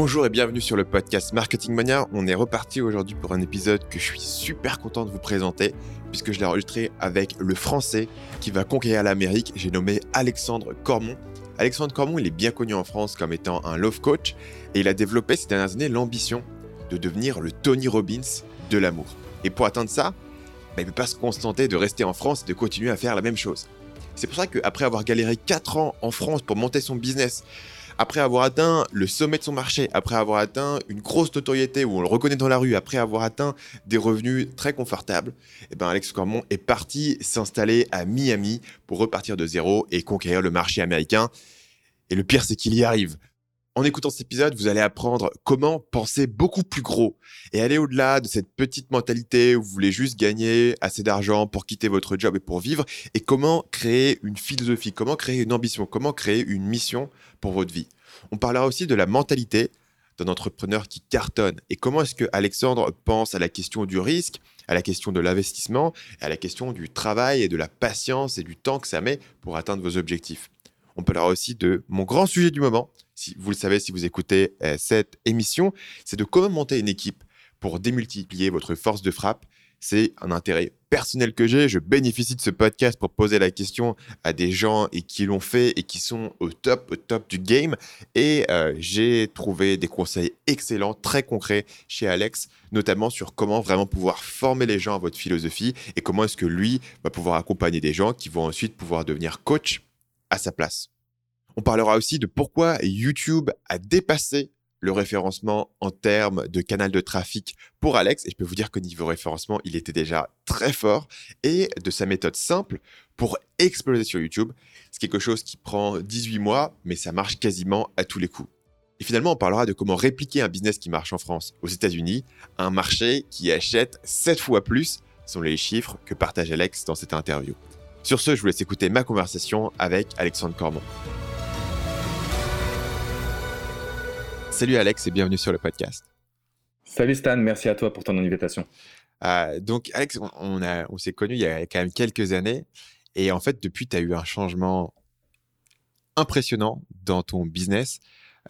Bonjour et bienvenue sur le podcast Marketing Mania. On est reparti aujourd'hui pour un épisode que je suis super content de vous présenter puisque je l'ai enregistré avec le français qui va conquérir l'Amérique. J'ai nommé Alexandre Cormon. Alexandre Cormon, il est bien connu en France comme étant un love coach et il a développé ces dernières années l'ambition de devenir le Tony Robbins de l'amour. Et pour atteindre ça, bah, il ne peut pas se contenter de rester en France et de continuer à faire la même chose. C'est pour ça qu'après avoir galéré 4 ans en France pour monter son business, après avoir atteint le sommet de son marché, après avoir atteint une grosse notoriété où on le reconnaît dans la rue, après avoir atteint des revenus très confortables, eh ben Alex Cormon est parti s'installer à Miami pour repartir de zéro et conquérir le marché américain. Et le pire, c'est qu'il y arrive. En écoutant cet épisode, vous allez apprendre comment penser beaucoup plus gros et aller au-delà de cette petite mentalité où vous voulez juste gagner assez d'argent pour quitter votre job et pour vivre et comment créer une philosophie, comment créer une ambition, comment créer une mission pour votre vie. On parlera aussi de la mentalité d'un entrepreneur qui cartonne et comment est-ce que Alexandre pense à la question du risque, à la question de l'investissement, à la question du travail et de la patience et du temps que ça met pour atteindre vos objectifs. On parlera aussi de mon grand sujet du moment, si vous le savez si vous écoutez euh, cette émission, c'est de comment monter une équipe pour démultiplier votre force de frappe. C'est un intérêt personnel que j'ai. Je bénéficie de ce podcast pour poser la question à des gens et qui l'ont fait et qui sont au top, au top du game. Et euh, j'ai trouvé des conseils excellents, très concrets chez Alex, notamment sur comment vraiment pouvoir former les gens à votre philosophie et comment est-ce que lui va pouvoir accompagner des gens qui vont ensuite pouvoir devenir coach à sa place. On parlera aussi de pourquoi YouTube a dépassé le référencement en termes de canal de trafic pour Alex. Et je peux vous dire que niveau référencement, il était déjà très fort. Et de sa méthode simple pour exploser sur YouTube. C'est quelque chose qui prend 18 mois, mais ça marche quasiment à tous les coups. Et finalement, on parlera de comment répliquer un business qui marche en France, aux États-Unis, un marché qui achète 7 fois plus, sont les chiffres que partage Alex dans cette interview. Sur ce, je vous laisse écouter ma conversation avec Alexandre Cormon. Salut Alex et bienvenue sur le podcast. Salut Stan, merci à toi pour ton invitation. Euh, donc Alex, on, on s'est connus il y a quand même quelques années et en fait depuis tu as eu un changement impressionnant dans ton business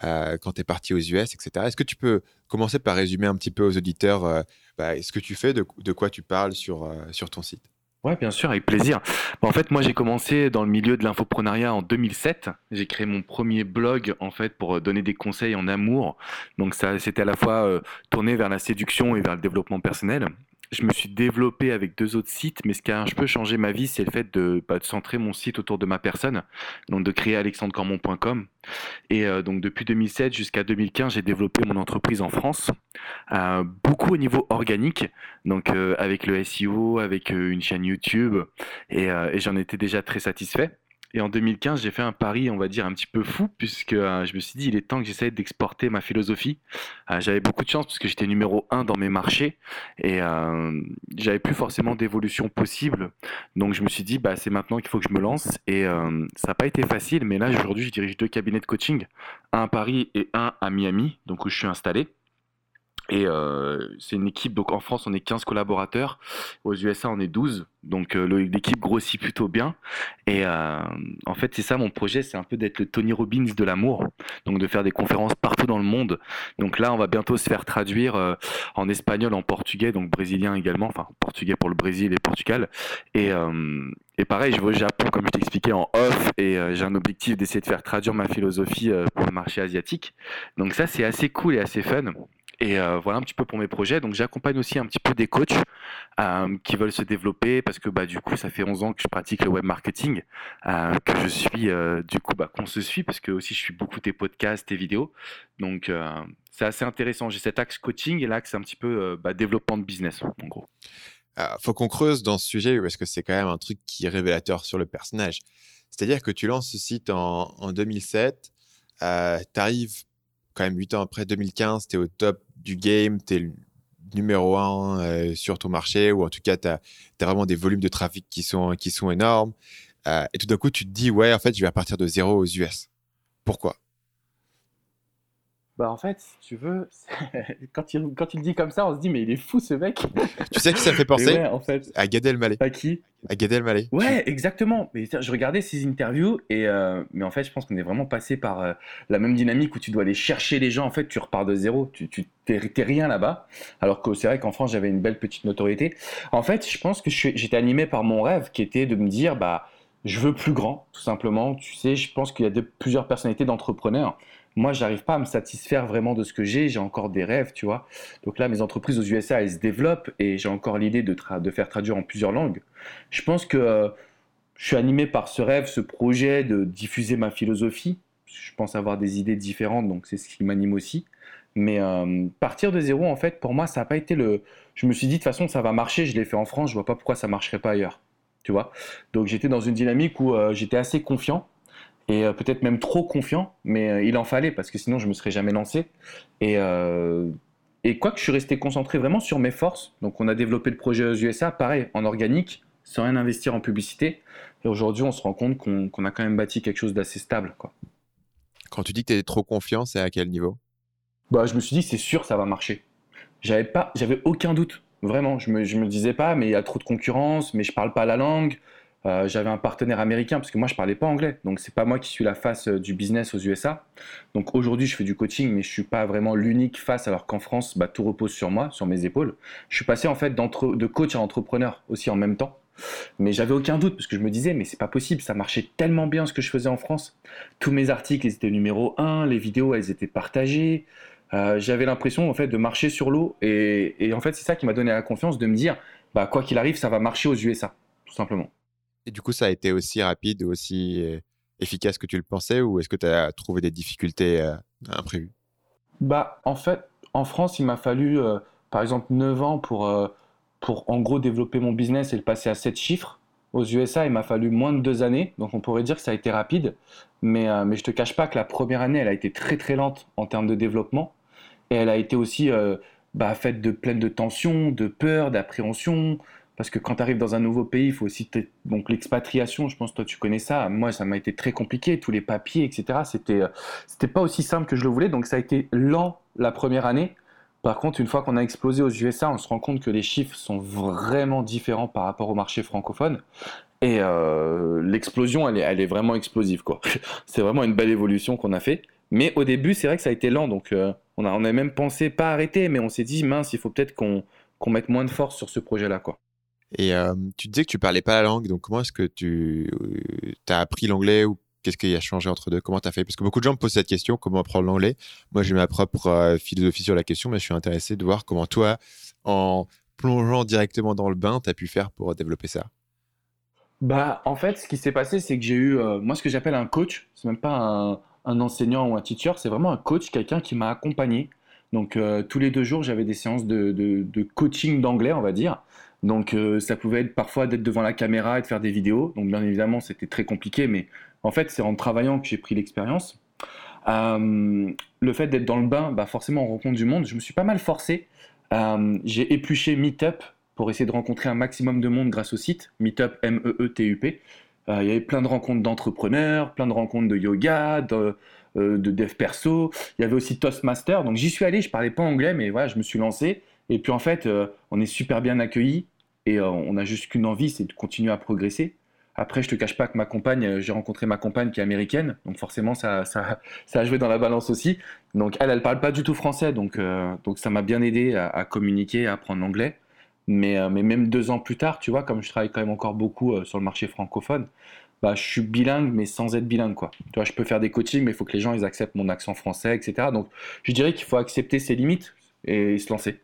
euh, quand tu es parti aux US, etc. Est-ce que tu peux commencer par résumer un petit peu aux auditeurs euh, bah, ce que tu fais, de, de quoi tu parles sur, sur ton site? Ouais, bien sûr, avec plaisir. En fait, moi, j'ai commencé dans le milieu de l'infoprenariat en 2007. J'ai créé mon premier blog, en fait, pour euh, donner des conseils en amour. Donc, ça, c'était à la fois euh, tourné vers la séduction et vers le développement personnel je me suis développé avec deux autres sites, mais ce qui a un peu changé ma vie, c'est le fait de, bah, centrer mon site autour de ma personne, donc de créer alexandrecormon.com. Et euh, donc depuis 2007 jusqu'à 2015, j'ai développé mon entreprise en France, euh, beaucoup au niveau organique, donc euh, avec le SEO, avec une chaîne YouTube, et j'en étais déjà très satisfait. Et en 2015, j'ai fait un pari, on va dire, un petit peu fou, puisque euh, je me suis dit, il est temps que j'essaye d'exporter ma philosophie. Euh, j'avais beaucoup de chance, puisque j'étais numéro un dans mes marchés, et euh, j'avais plus forcément d'évolution possible. Donc je me suis dit, bah, c'est maintenant qu'il faut que je me lance. Et ça n'a pas été facile, mais là, aujourd'hui, je dirige deux cabinets de coaching, un à Paris et un à Miami, donc où je suis installé. Et euh, c'est une équipe, donc en France on est 15 collaborateurs, aux USA on est 12, donc euh, l'équipe grossit plutôt bien. Et euh, en fait c'est ça mon projet, c'est un peu d'être le Tony Robbins de l'amour, donc de faire des conférences partout dans le monde. Donc là on va bientôt se faire traduire euh, en espagnol, en portugais, donc brésilien également, enfin portugais pour le Brésil et Portugal. Et, euh, et pareil, je vais au Japon, comme je t'expliquais, en off, et j'ai un objectif d'essayer de faire traduire ma philosophie pour le marché asiatique. Donc ça, c'est assez cool et assez fun. Et euh, voilà un petit peu pour mes projets. Donc j'accompagne aussi un petit peu des coachs euh, qui veulent se développer parce que bah, du coup ça fait 11 ans que je pratique le web marketing, euh, que je suis du coup bah, qu'on se suit parce que aussi je suis beaucoup tes podcasts, tes vidéos. Donc c'est assez intéressant. J'ai cet axe coaching et l'axe un petit peu bah, développement de business en gros. faut qu'on creuse dans ce sujet parce que c'est quand même un truc qui est révélateur sur le personnage. C'est-à-dire que tu lances ce site en, en 2007, tu arrives quand même 8 ans après 2015, tu es au top du game, tu es numéro un euh, sur ton marché, ou en tout cas, tu as, vraiment des volumes de trafic qui sont, qui sont énormes. Euh, et tout d'un coup, tu te dis, ouais, en fait, je vais partir de zéro aux US. Pourquoi? Bah en fait, si tu veux, quand il, quand il dit comme ça, on se dit mais il est fou ce mec. Tu sais qui ça me fait penser? Ouais, en fait. À Gad Elmaleh. À qui? À Gad Elmaleh. Ouais, exactement. Mais je regardais ses interviews et euh, mais en fait, je pense qu'on est vraiment passé par euh, la même dynamique où tu dois aller chercher les gens. En fait, tu repars de zéro. Tu, tu t'es rien là-bas. Alors que c'est vrai qu'en France, j'avais une belle petite notoriété. En fait, je pense que j'étais animé par mon rêve qui était de me dire bah je veux plus grand, tout simplement. Tu sais, je pense qu'il y a de, plusieurs personnalités d'entrepreneurs moi, j'arrive pas à me satisfaire vraiment de ce que j'ai. J'ai encore des rêves, tu vois. Donc là, mes entreprises aux USA, elles se développent et j'ai encore l'idée de, faire traduire en plusieurs langues. Je pense que euh, je suis animé par ce rêve, ce projet de diffuser ma philosophie. Je pense avoir des idées différentes, donc c'est ce qui m'anime aussi. Mais euh, partir de zéro, en fait, pour moi, ça n'a pas été le. Je me suis dit, de toute façon, ça va marcher. Je l'ai fait en France. Je vois pas pourquoi ça marcherait pas ailleurs. Tu vois. Donc j'étais dans une dynamique où euh, j'étais assez confiant et euh, peut-être même trop confiant, mais euh, il en fallait parce que sinon je me serais jamais lancé. Et, euh, et quoi que je suis resté concentré vraiment sur mes forces. Donc on a développé le projet aux USA, pareil, en organique, sans rien investir en publicité. Et aujourd'hui, on se rend compte qu'on a quand même bâti quelque chose d'assez stable. Quoi. Quand tu dis que tu es trop confiant, c'est à quel niveau? Bah, Je me suis dit, c'est sûr, ça va marcher. J'avais pas, j'avais aucun doute. Vraiment, je me, je me disais pas, mais il y a trop de concurrence, mais je parle pas la langue. Euh, j'avais un partenaire américain parce que moi je parlais pas anglais, donc c'est pas moi qui suis la face euh, du business aux USA. Donc aujourd'hui je fais du coaching, mais je suis pas vraiment l'unique face, alors qu'en France bah, tout repose sur moi, sur mes épaules. Je suis passé en fait de coach à entrepreneur aussi en même temps. Mais j'avais aucun doute parce que je me disais mais c'est pas possible, ça marchait tellement bien ce que je faisais en France. Tous mes articles ils étaient numéro 1, les vidéos elles étaient partagées. Euh, j'avais l'impression en fait de marcher sur l'eau et, en fait c'est ça qui m'a donné la confiance de me dire bah quoi qu'il arrive ça va marcher aux USA tout simplement. Et du coup, ça a été aussi rapide, aussi euh, efficace que tu le pensais, ou est-ce que tu as trouvé des difficultés euh, imprévues? Bah, en fait, en France, il m'a fallu, euh, par exemple, 9 ans pour, pour, en gros, développer mon business et le passer à 7 chiffres. Aux USA, il m'a fallu moins de 2 années, donc on pourrait dire que ça a été rapide. Mais, mais je te cache pas que la première année, elle a été très très lente en termes de développement. Et elle a été aussi bah, faite de pleine de tensions, de peur, d'appréhension, parce que quand tu arrives dans un nouveau pays, il faut aussi donc l'expatriation. Je pense toi tu connais ça. Moi, ça m'a été très compliqué, tous les papiers, etc. C'était euh, c'était pas aussi simple que je le voulais, donc ça a été lent la première année. Par contre, une fois qu'on a explosé aux USA, on se rend compte que les chiffres sont vraiment différents par rapport au marché francophone. Et euh, l'explosion, elle est, vraiment explosive. c'est vraiment une belle évolution qu'on a fait. Mais au début, c'est vrai que ça a été lent. Donc, euh, on, a, on a même pensé pas arrêter, mais on s'est dit, mince, il faut peut-être qu'on qu'on mette moins de force sur ce projet-là. quoi. Et tu disais que tu parlais pas la langue, donc comment est-ce que tu as appris l'anglais ou qu'est-ce qui a changé entre deux? Comment tu as fait? Parce que beaucoup de gens me posent cette question, comment apprendre l'anglais? Moi, j'ai ma propre philosophie sur la question, mais je suis intéressé de voir comment toi, en plongeant directement dans le bain, tu as pu faire pour développer ça. Bah, en fait, ce qui s'est passé, c'est que j'ai eu, moi, ce que j'appelle un coach. C'est même pas un, enseignant ou un teacher, c'est vraiment un coach, quelqu'un qui m'a accompagné. Donc, tous les deux jours, j'avais des séances de coaching d'anglais, on va dire. Donc euh, ça pouvait être parfois d'être devant la caméra et de faire des vidéos. Donc bien évidemment c'était très compliqué, mais en fait c'est en travaillant que j'ai pris l'expérience. Euh, le fait d'être dans le bain, bah forcément on rencontre du monde. Je me suis pas mal forcé. Euh, j'ai épluché Meetup pour essayer de rencontrer un maximum de monde grâce au site Meetup M-E-E-T-U-P. il y avait plein de rencontres d'entrepreneurs, plein de rencontres de yoga, de, de dev perso. Il y avait aussi Toastmaster. Donc j'y suis allé, je parlais pas anglais, mais voilà, je me suis lancé. Et puis en fait, on est super bien accueillis et euh, on n'a juste qu'une envie, c'est de continuer à progresser. Après, je te cache pas que ma compagne, euh, j'ai rencontré ma compagne qui est américaine, donc forcément ça, ça, ça, a joué dans la balance aussi. Donc elle, elle parle pas du tout français, donc, donc ça m'a bien aidé à, communiquer, à apprendre l'anglais. Mais, mais même deux ans plus tard, tu vois, comme je travaille quand même encore beaucoup sur le marché francophone, bah, je suis bilingue, mais sans être bilingue, quoi. Tu vois, je peux faire des coachings, mais il faut que les gens ils acceptent mon accent français, etc. Donc, je dirais qu'il faut accepter ses limites et se lancer.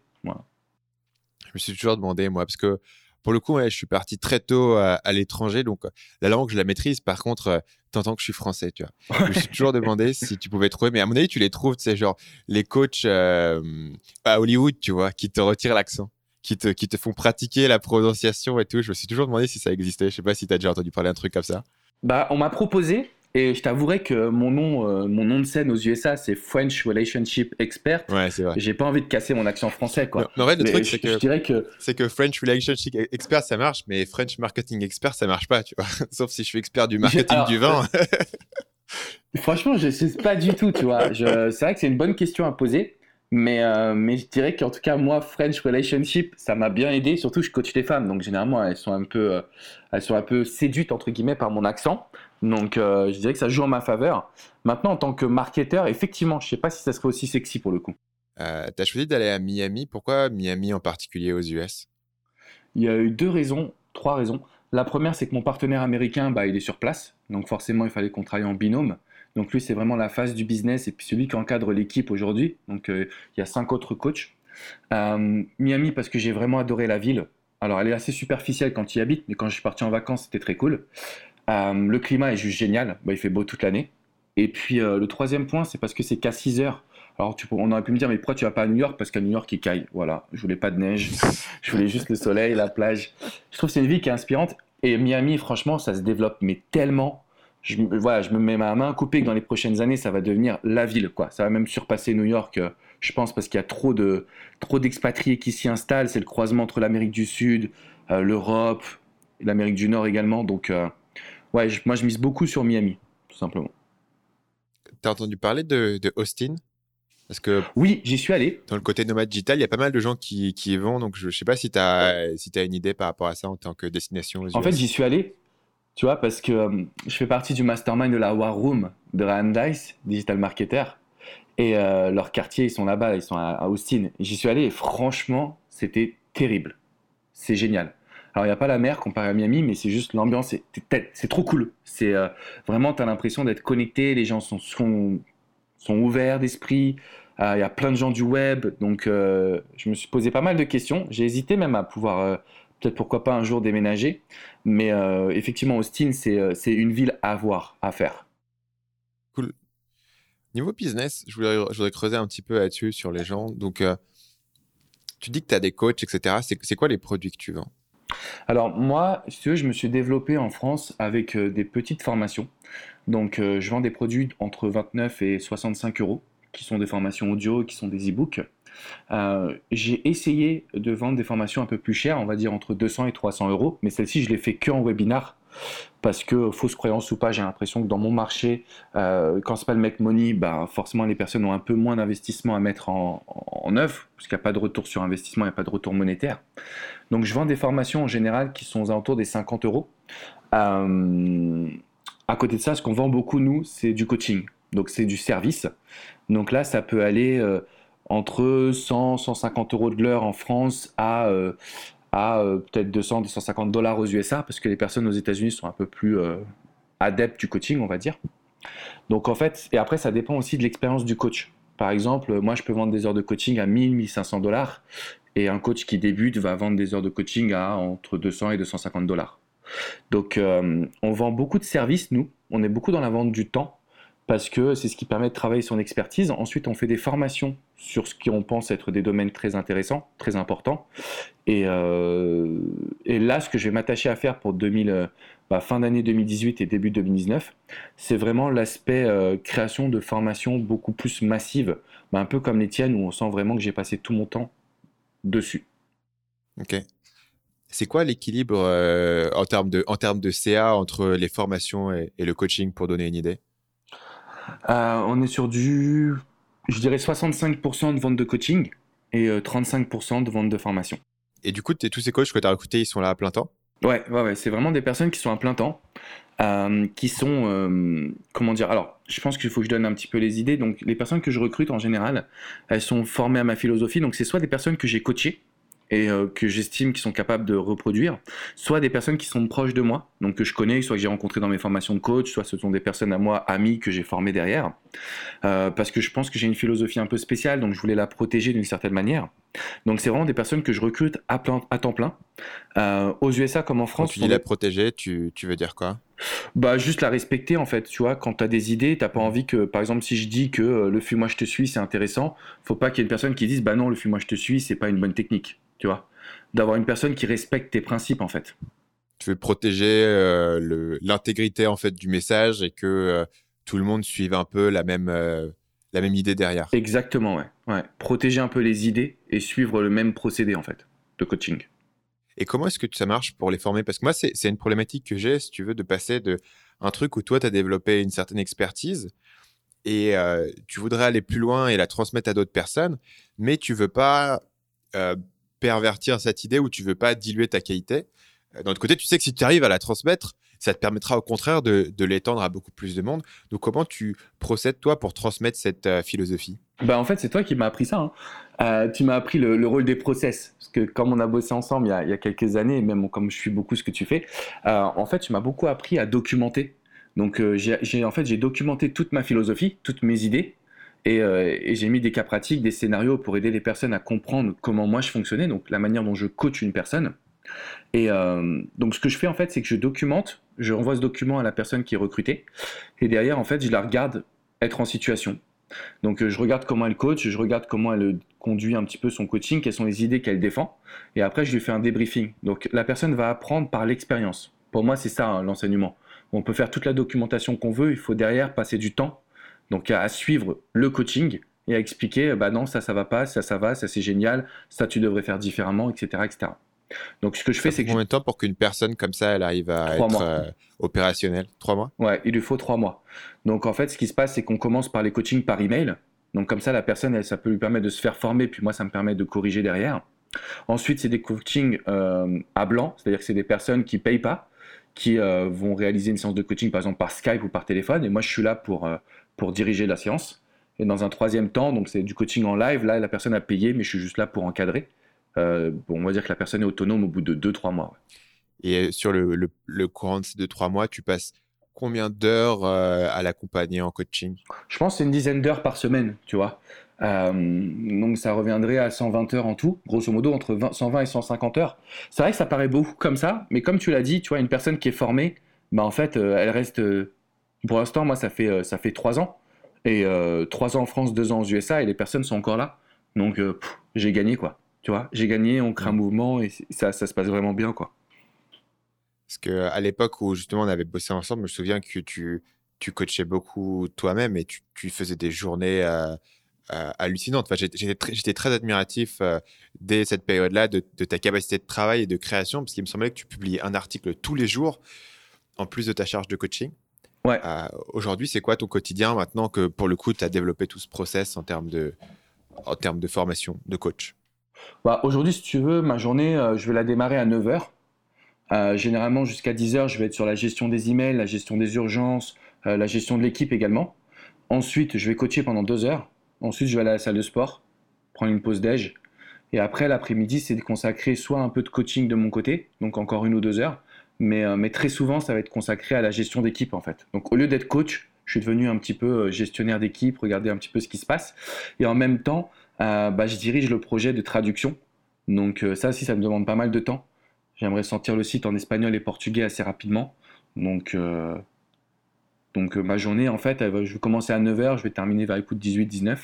Je me suis toujours demandé, moi, parce que pour le coup, je suis parti très tôt à, l'étranger, donc la langue, je la maîtrise. Par contre, euh, t'entends que je suis français, tu vois. je me suis toujours demandé si tu pouvais trouver, mais à mon avis, tu les trouves, tu sais, genre les coachs euh, à Hollywood, tu vois, qui te retirent l'accent, qui te, qui te font pratiquer la prononciation et tout. Je me suis toujours demandé si ça existait. Je sais pas si tu as déjà entendu parler d'un truc comme ça. Bah, on m'a proposé, et je t'avouerai que mon nom, euh, mon nom de scène aux USA, c'est French Relationship Expert. Ouais, c'est vrai. J'ai pas envie de casser mon accent français, quoi. Mais, en vrai, le truc, c'est que, je dirais que c'est que French Relationship Expert, ça marche, mais French Marketing Expert, ça marche pas, tu vois. Sauf si je suis expert du marketing du vin. Franchement, je sais pas du tout, tu vois. C'est vrai que c'est une bonne question à poser. Mais, euh, mais je dirais qu'en tout cas, moi, French Relationship, ça m'a bien aidé. Surtout, je coach les femmes. Donc, généralement, elles sont un peu, euh, elles sont un peu séduites, entre guillemets, par mon accent. Donc, euh, je dirais que ça joue en ma faveur. Maintenant, en tant que marketeur, effectivement, je sais pas si ça serait aussi sexy pour le coup. tu as choisi d'aller à Miami. Pourquoi Miami en particulier aux US Il y a eu deux raisons, trois raisons. La première, c'est que mon partenaire américain, bah, il est sur place. Donc, forcément, il fallait qu'on travaille en binôme. Donc lui, c'est vraiment la phase du business et puis celui qui encadre l'équipe aujourd'hui. Donc euh, il y a cinq autres coachs. Euh, Miami parce que j'ai vraiment adoré la ville. Alors elle est assez superficielle quand tu y habites, mais quand je suis parti en vacances, c'était très cool. Euh, le climat est juste génial. Bah, il fait beau toute l'année. Et puis le troisième point, c'est parce que c'est qu'à 6 heures. Alors on aurait pu me dire, mais pourquoi tu vas pas à New York? Parce qu'à New York, il caille. Voilà, je voulais pas de neige, je voulais juste le soleil, la plage. Je trouve que c'est une ville qui est inspirante. Et Miami, franchement, ça se développe mais tellement je, voilà, je me mets ma main coupée que dans les prochaines années, ça va devenir la ville. Ça va même surpasser New York, euh, je pense, parce qu'il y a trop, de, trop d'expatriés qui s'y installent. C'est le croisement entre l'Amérique du Sud, euh, l'Europe, l'Amérique du Nord également. Donc, euh, ouais, moi, je mise beaucoup sur Miami, tout simplement. Tu as entendu parler de, Austin? Parce que oui, j'y suis allé. Dans le côté nomade digital, il y a pas mal de gens qui, qui y vont. Donc, je ne sais pas si tu as, si as une idée par rapport à ça en tant que destination. En fait, j'y suis allé tu vois, parce que euh, je fais partie du mastermind de la War Room de Ryan Dice, digital marketer. Et euh, leur quartier, ils sont là-bas, ils sont à, Austin. J'y suis allé et franchement, c'était terrible. C'est génial. Alors, il n'y a pas la mer comparé à Miami, mais c'est juste l'ambiance, c'est trop cool. C'est euh, vraiment, tu as l'impression d'être connecté, les gens sont, sont, ouverts d'esprit. Il y a plein de gens du web, donc je me suis posé pas mal de questions. J'ai hésité même à pouvoir peut-être pourquoi pas un jour déménager. Mais euh, effectivement, Austin, euh, c'est une ville à voir, à faire. Cool. Niveau business, je voudrais, je voudrais creuser un petit peu là-dessus sur les gens. Donc, euh, tu dis que tu as des coachs, etc. C'est quoi les produits que tu vends? Alors moi, si tu veux, je me suis développé en France avec des petites formations. Donc je vends des produits entre 29 et 65 euros, qui sont des formations audio, qui sont des e-books. Euh, j'ai essayé de vendre des formations un peu plus chères, on va dire entre 200 et 300 euros, mais celle-ci, je l'ai fait que en webinar parce que fausse croyance ou pas, j'ai l'impression que dans mon marché, euh, quand c'est pas le make money, bah forcément les personnes ont un peu moins d'investissement à mettre en, en œuvre, parce qu'il n'y a pas de retour sur investissement, il n'y a pas de retour monétaire. Donc je vends des formations en général qui sont aux alentours des 50 euros. Euh, à côté de ça, ce qu'on vend beaucoup, nous, c'est du coaching. Donc c'est du service. Donc là, ça peut aller entre 100, 150 euros de l'heure en France à, euh, à euh, peut-être 200, 250 dollars aux USA, parce que les personnes aux États-Unis sont un peu plus euh, adeptes du coaching, on va dire. Donc en fait, et après, ça dépend aussi de l'expérience du coach. Par exemple, moi, je peux vendre des heures de coaching à 1000, 1500 dollars, et un coach qui débute va vendre des heures de coaching à entre 200 et 250 dollars. Donc, on vend beaucoup de services, nous. On est beaucoup dans la vente du temps parce que c'est ce qui permet de travailler son expertise. Ensuite, on fait des formations sur ce qu'on pense être des domaines très intéressants, très importants. Et, euh, là, ce que je vais m'attacher à faire pour 2000, euh, bah, fin d'année 2018 et début 2019, c'est vraiment l'aspect euh, création de formations beaucoup plus massives, bah, un peu comme les tiennes, où on sent vraiment que j'ai passé tout mon temps dessus. Ok. C'est quoi l'équilibre en termes de CA entre les formations et le coaching pour donner une idée? Euh, on est sur du, je dirais 65% de vente de coaching et 35% euh, de vente de formation. Et du coup, tous ces coachs que tu as recrutés, ils sont là à plein temps? Ouais, ouais, ouais. c'est vraiment des personnes qui sont à plein temps, euh, qui sont, comment dire, alors, je pense qu'il faut que je donne un petit peu les idées. Donc, les personnes que je recrute en général, elles sont formées à ma philosophie. Donc, c'est soit des personnes que j'ai coachées, et euh, que j'estime qu'ils sont capables de reproduire, soit des personnes qui sont proches de moi, donc que je connais, soit que j'ai rencontré dans mes formations de coach, soit ce sont des personnes à moi, amis, que j'ai formées derrière, euh, parce que je pense que j'ai une philosophie un peu spéciale, donc je voulais la protéger d'une certaine manière. Donc c'est vraiment des personnes que je recrute à, à temps plein. Euh, aux USA comme en France. Quand tu dis la protéger, tu, tu veux dire quoi? Bah juste la respecter en fait, tu vois, quand tu as des idées, t'as pas envie que, par exemple, si je dis que le fuis moi je te suis, c'est intéressant, faut pas qu'il y ait une personne qui dise, bah non, le fuis moi je te suis, c'est pas une bonne technique tu vois, d'avoir une personne qui respecte tes principes en fait. Tu veux protéger euh, l'intégrité en fait du message et que euh, tout le monde suive un peu la même, euh, la même idée derrière. Exactement, ouais. ouais. Protéger un peu les idées et suivre le même procédé en fait de coaching. Et comment est-ce que ça marche pour les former? Parce que moi, c'est une problématique que j'ai, si tu veux, de passer de un truc où toi, tu as développé une certaine expertise et euh, tu voudrais aller plus loin et la transmettre à d'autres personnes, mais tu veux pas euh, pervertir cette idée ou tu veux pas diluer ta qualité. Euh, d'un autre côté, tu sais que si tu arrives à la transmettre, ça te permettra au contraire de, l'étendre à beaucoup plus de monde. Donc, comment tu procèdes, toi, pour transmettre cette philosophie? Bah, En fait, c'est toi qui m'as appris ça. Hein. tu m'as appris le, rôle des process. Parce que comme on a bossé ensemble il y a, quelques années, et même comme je suis beaucoup ce que tu fais, en fait, tu m'as beaucoup appris à documenter donc euh, j'ai en fait j'ai documenté toute ma philosophie, toutes mes idées, euh, et, j'ai mis des cas pratiques, des scénarios pour aider les personnes à comprendre comment moi je fonctionnais, donc la manière dont je coach une personne. Et euh, donc ce que je fais en fait, c'est que je documente, je renvoie ce document à la personne qui est recrutée, et derrière en fait je la regarde être en situation. Donc je regarde comment elle coach, je regarde comment elle conduit un petit peu son coaching, quelles sont les idées qu'elle défend, et après je lui fais un débriefing. Donc la personne va apprendre par l'expérience. Pour moi c'est ça hein, l'enseignement. On peut faire toute la documentation qu'on veut, il faut derrière passer du temps donc à, suivre le coaching et à expliquer bah non ça ça va pas, ça ça va, ça c'est génial, ça tu devrais faire différemment, etc. etc. Donc ce que je fais c'est que... Combien de temps pour qu'une personne comme ça elle arrive à être euh, opérationnelle? Trois mois? Ouais, il lui faut trois mois. Donc en fait ce qui se passe c'est qu'on commence par les coachings par email. Donc comme ça la personne elle, ça peut lui permettre de se faire former puis moi ça me permet de corriger derrière. Ensuite c'est des coachings euh, à blanc, c'est-à-dire que c'est des personnes qui payent pas qui euh, vont réaliser une séance de coaching par exemple par Skype ou par téléphone et moi je suis là pour, pour diriger la séance. Et dans un troisième temps, donc c'est du coaching en live, là la personne a payé mais je suis juste là pour encadrer. Euh, bon, on va dire que la personne est autonome au bout de 2-3 mois. Et sur le, le, le, courant de ces 2-3 mois, tu passes combien d'heures à l'accompagner en coaching? Je pense que c'est une dizaine d'heures par semaine, tu vois. Euh, donc ça reviendrait à 120 heures en tout, grosso modo entre 120 et 150 heures. C'est vrai que ça paraît beaucoup comme ça, mais comme tu l'as dit, tu vois, une personne qui est formée, bah en fait, euh, elle reste. Euh, pour l'instant, moi, ça fait ça fait trois ans et trois ans en France, deux ans aux USA, et les personnes sont encore là. Donc j'ai gagné quoi. Tu vois, j'ai gagné, on crée un mouvement et ça, ça se passe vraiment bien quoi. Parce que à l'époque où justement on avait bossé ensemble, je me souviens que tu tu coachais beaucoup toi-même et tu, tu, faisais des journées euh, hallucinante. Enfin, J'étais très admiratif euh, dès cette période-là de, ta capacité de travail et de création, parce qu'il me semblait que tu publiais un article tous les jours, en plus de ta charge de coaching. Ouais. Euh, aujourd'hui, c'est quoi ton quotidien maintenant que pour le coup, tu as développé tout ce process en termes de, en termes de formation de coach? Bah, Aujourd'hui, si tu veux, ma journée, je vais la démarrer à 9h. généralement, jusqu'à 10h, je vais être sur la gestion des emails, la gestion des urgences, la gestion de l'équipe également. Ensuite, je vais coacher pendant 2 heures. Ensuite, je vais aller à la salle de sport, prendre une pause déj. Et après, l'après-midi, c'est de consacrer soit un peu de coaching de mon côté, donc encore une ou deux heures, mais, euh, très souvent, ça va être consacré à la gestion d'équipe en fait. Donc au lieu d'être coach, je suis devenu un petit peu euh, gestionnaire d'équipe, regarder un petit peu ce qui se passe. Et en même temps, euh, bah, je dirige le projet de traduction. Donc ça aussi, ça me demande pas mal de temps. J'aimerais sortir le site en espagnol et portugais assez rapidement. Donc donc euh, ma journée, en fait, je vais commencer à 9h, je vais terminer vers les coups de 18-19.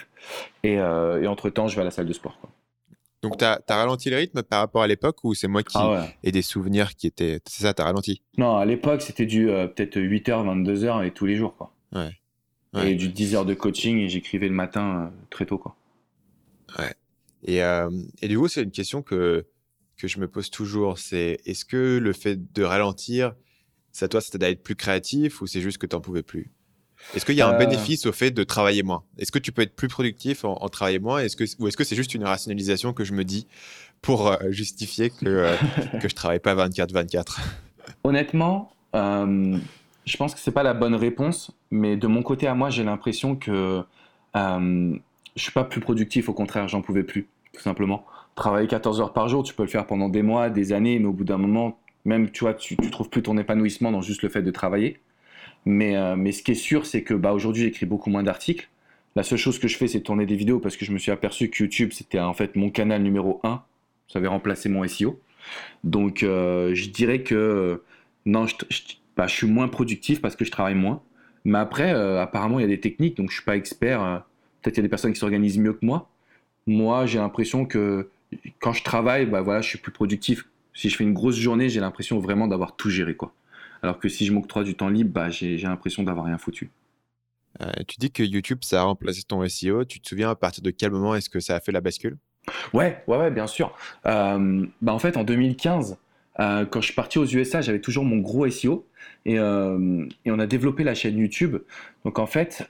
Euh, et, entre-temps, je vais à la salle de sport. Donc tu as, ralenti le rythme par rapport à l'époque ou c'est moi qui ah ai des souvenirs qui étaient... C'est ça, tu as ralenti? Non, à l'époque, c'était du euh, peut-être 8h, 22h et tous les jours. Quoi. Ouais. Et du 10 h de coaching et j'écrivais le matin très tôt. Quoi. Ouais. Et, et du coup, c'est une question que, que je me pose toujours. C'est est-ce que le fait de ralentir ça, toi, c'était d'être plus créatif ou c'est juste que tu n'en pouvais plus? Est-ce qu'il y a un euh. bénéfice au fait de travailler moins? Est-ce que tu peux être plus productif en, travaillant moins? Est-ce que, Ou est-ce que c'est juste une rationalisation que je me dis pour euh, justifier que, euh, que je travaille pas 24-24 Honnêtement, je pense que c'est pas la bonne réponse, mais de mon côté à moi, j'ai l'impression que je suis pas plus productif, au contraire, j'en pouvais plus, tout simplement. Travailler 14 heures par jour, tu peux le faire pendant des mois, des années, mais au bout d'un moment, même, tu vois, tu, tu trouves plus ton épanouissement dans juste le fait de travailler. Mais, euh, mais ce qui est sûr, c'est que bah, aujourd'hui, j'écris beaucoup moins d'articles. La seule chose que je fais, c'est tourner des vidéos parce que je me suis aperçu que YouTube, c'était en fait mon canal numéro 1. Ça avait remplacé mon SEO. Donc, euh, je dirais que non, je, bah, je, suis moins productif parce que je travaille moins. Mais après, euh, apparemment, il y a des techniques, donc je suis pas expert. Peut-être qu'il y a des personnes qui s'organisent mieux que moi. Moi, j'ai l'impression que quand je travaille, bah, voilà, je suis plus productif si je fais une grosse journée, j'ai l'impression vraiment d'avoir tout géré. quoi. Alors que si je m'octroie du temps libre, bah, j'ai l'impression d'avoir rien foutu. Euh, tu dis que YouTube, ça a remplacé ton SEO. Tu te souviens à partir de quel moment est-ce que ça a fait la bascule? Ouais, ouais, ouais, bien sûr. Euh, bah, en fait, en 2015, quand je suis parti aux USA, j'avais toujours mon gros SEO et, et, on a développé la chaîne YouTube. Donc en fait,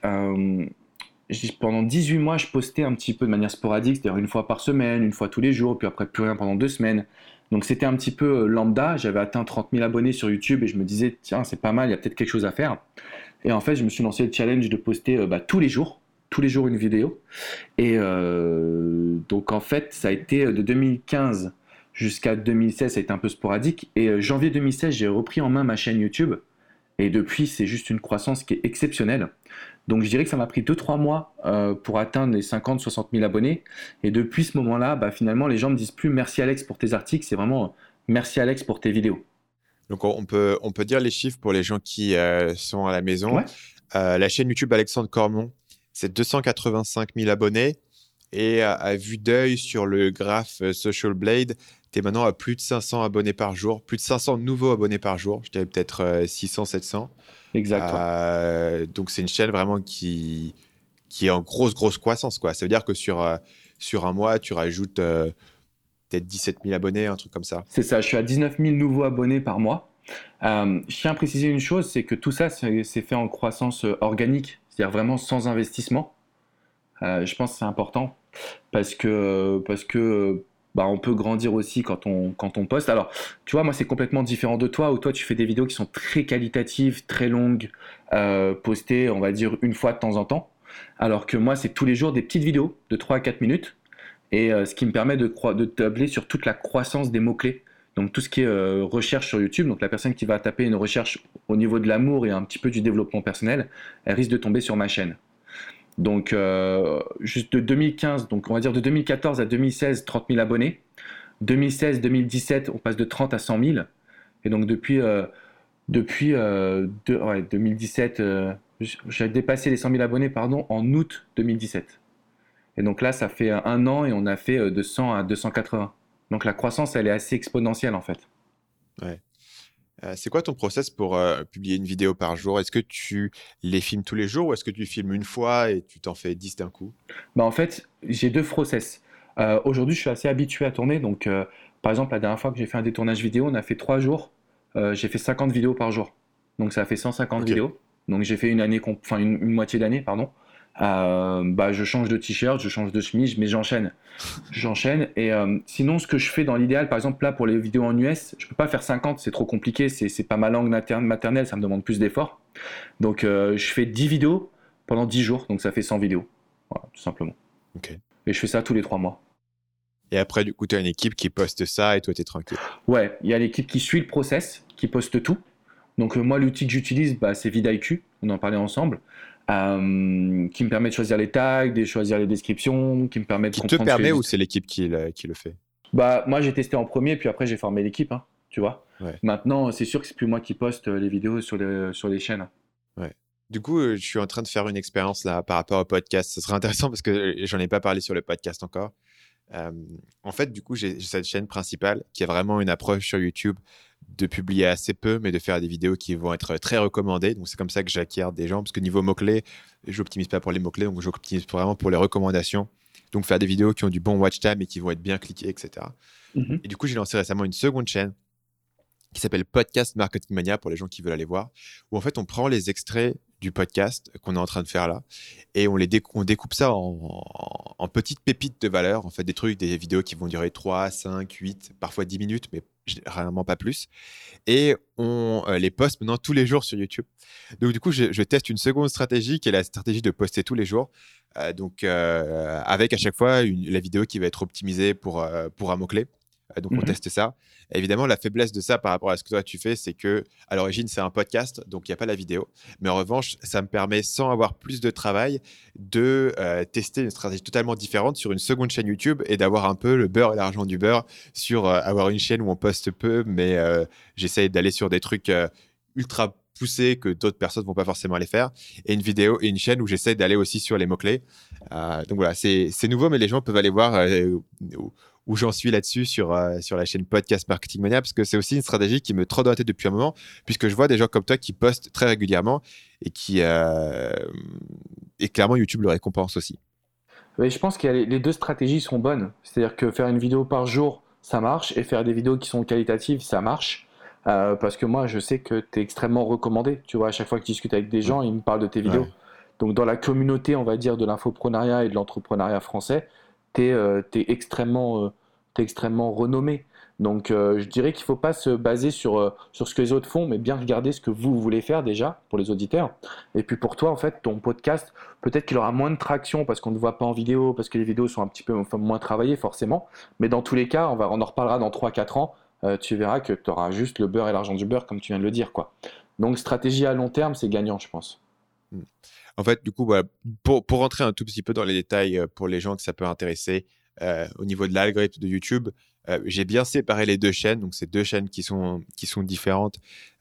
pendant 18 mois, je postais un petit peu de manière sporadique, c'est-à-dire une fois par semaine, une fois tous les jours, puis après plus rien pendant deux semaines. Donc c'était un petit peu lambda, j'avais atteint 30 000 abonnés sur YouTube et je me disais, tiens, c'est pas mal, il y a peut-être quelque chose à faire. Et en fait, je me suis lancé le challenge de poster bah, tous les jours tous les jours une vidéo. Et euh, donc en fait, ça a été de 2015 jusqu'à 2016, ça a été un peu sporadique. Et euh, janvier 2016, j'ai repris en main ma chaîne YouTube. Et depuis, c'est juste une croissance qui est exceptionnelle. Donc je dirais que ça m'a pris 2-3 mois euh, pour atteindre les 50-60 000 abonnés. Et depuis ce moment-là, bah, finalement, les gens me disent plus merci Alex pour tes articles, c'est vraiment merci Alex pour tes vidéos. Donc on peut, on peut dire les chiffres pour les gens qui sont à la maison. la chaîne YouTube Alexandre Cormon, c'est 285 000 abonnés. Et à, vue d'œil sur le graphe euh, Social Blade, tu es maintenant à plus de 500 abonnés par jour, plus de 500 nouveaux abonnés par jour. Je dirais peut-être 600, euh, 700. Exactement. Euh, donc c'est une chaîne vraiment qui, qui est en grosse, grosse croissance. Quoi. Ça veut dire que sur, sur un mois, tu rajoutes peut-être 17 000 abonnés, un truc comme ça. C'est ça, je suis à 19 000 nouveaux abonnés par mois. je tiens à préciser une chose, c'est que tout ça, c'est fait en croissance organique c'est-à-dire vraiment sans investissement. Euh, je pense que c'est important parce que, parce que bah, on peut grandir aussi quand on, poste. Alors, tu vois, moi, c'est complètement différent de toi, où toi, tu fais des vidéos qui sont très qualitatives, très longues, euh, postées, on va dire, une fois de temps en temps. Alors que moi, c'est tous les jours des petites vidéos de 3 à 4 minutes. Et euh, ce qui me permet de, de tabler sur toute la croissance des mots-clés. Donc tout ce qui est recherche sur YouTube, donc la personne qui va taper une recherche au niveau de l'amour et un petit peu du développement personnel, elle risque de tomber sur ma chaîne. Donc, euh, juste de 2015, donc on va dire de 2014 à 2016, 30 000 abonnés. 2016-2017, on passe de 30 à 100 000. Et donc, depuis, euh, depuis 2017, euh, j'ai dépassé les 100 000 abonnés pardon, en août 2017. Et donc là, ça fait un an et on a fait de 100 à 280. Donc la croissance, elle est assez exponentielle en fait. Euh, c'est quoi ton process pour euh, publier une vidéo par jour? Est-ce que tu les filmes tous les jours ou est-ce que tu filmes une fois et tu t'en fais 10 d'un coup? Bah En fait, j'ai deux process. Euh, aujourd'hui, je suis assez habitué à tourner. Donc, par exemple, la dernière fois que j'ai fait un détournage vidéo, on a fait trois jours. j'ai fait 50 vidéos par jour. Donc, ça fait 150 vidéos. Donc, j'ai fait une année, enfin une moitié d'année, pardon. Euh, bah, je change de t-shirt, je change de chemise, mais j'enchaîne. J'enchaîne. Et euh, sinon, ce que je fais dans l'idéal, par exemple, là, pour les vidéos en US, je peux pas faire 50, c'est trop compliqué, c'est pas ma langue maternelle, ça me demande plus d'efforts. Donc, euh, je fais 10 vidéos pendant 10 jours, donc ça fait 100 vidéos. Voilà, tout simplement. Et je fais ça tous les 3 mois. Et après, du coup, tu as une équipe qui poste ça et toi, tu es tranquille. Ouais, il y a l'équipe qui suit le process, qui poste tout. Donc, moi, l'outil que j'utilise, bah, c'est vidIQ, on en parlait ensemble. Euh, qui me permet de choisir les tags, de choisir les descriptions, qui me permet de qui te permet ou c'est l'équipe qui, qui, le fait? Bah moi j'ai testé en premier puis après j'ai formé l'équipe, hein, tu vois. Maintenant c'est sûr que c'est plus moi qui poste les vidéos sur les, sur les chaînes. Ouais. Du coup, euh, je suis en train de faire une expérience là par rapport au podcast. Ce serait intéressant parce que j'en ai pas parlé sur le podcast encore. Euh, en fait, du coup, j'ai cette chaîne principale qui a vraiment une approche sur YouTube de publier assez peu, mais de faire des vidéos qui vont être très recommandées. Donc, c'est comme ça que j'acquiers des gens, parce que niveau mots-clés, j'optimise pas pour les mots-clés, donc j'optimise vraiment pour les recommandations. Donc, faire des vidéos qui ont du bon watch time et qui vont être bien cliquées, etc. Mhm. Et du coup, j'ai lancé récemment une seconde chaîne qui s'appelle Podcast Marketing Mania pour les gens qui veulent aller voir, où en fait, on prend les extraits du podcast qu'on est en train de faire là. Et on, les découpe ça en, petites pépites de valeur, en fait, des trucs, des vidéos qui vont durer 3, 5, 8, parfois 10 minutes, mais généralement pas plus. Et on euh, les poste maintenant tous les jours sur YouTube. Donc, du coup, je, teste une seconde stratégie qui est la stratégie de poster tous les jours. Euh, donc, euh, avec à chaque fois la vidéo qui va être optimisée pour, pour un mot-clé. Donc, on mmh teste ça. Évidemment, la faiblesse de ça par rapport à ce que toi tu fais, c'est que à l'origine, c'est un podcast, donc il n'y a pas la vidéo. Mais en revanche, ça me permet, sans avoir plus de travail, de euh, tester une stratégie totalement différente sur une seconde chaîne YouTube et d'avoir un peu le beurre et l'argent du beurre sur euh, avoir une chaîne où on poste peu, mais euh, j'essaye d'aller sur des trucs ultra poussés que d'autres personnes vont pas forcément aller faire et une vidéo et une chaîne où j'essaie d'aller aussi sur les mots clés donc voilà c'est nouveau mais les gens peuvent aller voir où j'en suis là-dessus sur, euh, sur la chaîne Podcast Marketing Mania, parce que c'est aussi une stratégie qui me trotte dans la tête depuis un moment, puisque je vois des gens comme toi qui postent très régulièrement et qui. Euh, et clairement, YouTube le récompense aussi. Oui, je pense que les deux stratégies sont bonnes. C'est-à-dire que faire une vidéo par jour ça marche. Et faire des vidéos qui sont qualitatives, ça marche. Euh, parce que moi, je sais que tu es extrêmement recommandé. Tu vois, à chaque fois que je discute avec des gens, ils me parlent de tes vidéos. Donc, dans la communauté, on va dire, de l'infoprenariat et de l'entrepreneuriat français, tu es, euh, extrêmement, euh, extrêmement renommé. Donc, je dirais qu'il ne faut pas se baser sur, sur ce que les autres font, mais bien regarder ce que vous voulez faire déjà pour les auditeurs. Et puis pour toi, en fait, ton podcast, peut-être qu'il aura moins de traction parce qu'on ne voit pas en vidéo, parce que les vidéos sont un petit peu moins travaillées forcément. Mais dans tous les cas, on, va, on en reparlera dans 3-4 ans euh, tu verras que tu auras juste le beurre et l'argent du beurre, comme tu viens de le dire. Quoi. Donc, stratégie à long terme, c'est gagnant, je pense. Hmm. En fait, du coup, pour, pour, rentrer un tout petit peu dans les détails euh, pour les gens que ça peut intéresser, euh, au niveau de l'algorithme de YouTube, j'ai bien séparé les deux chaînes. Donc, c'est deux chaînes qui sont, qui sont différentes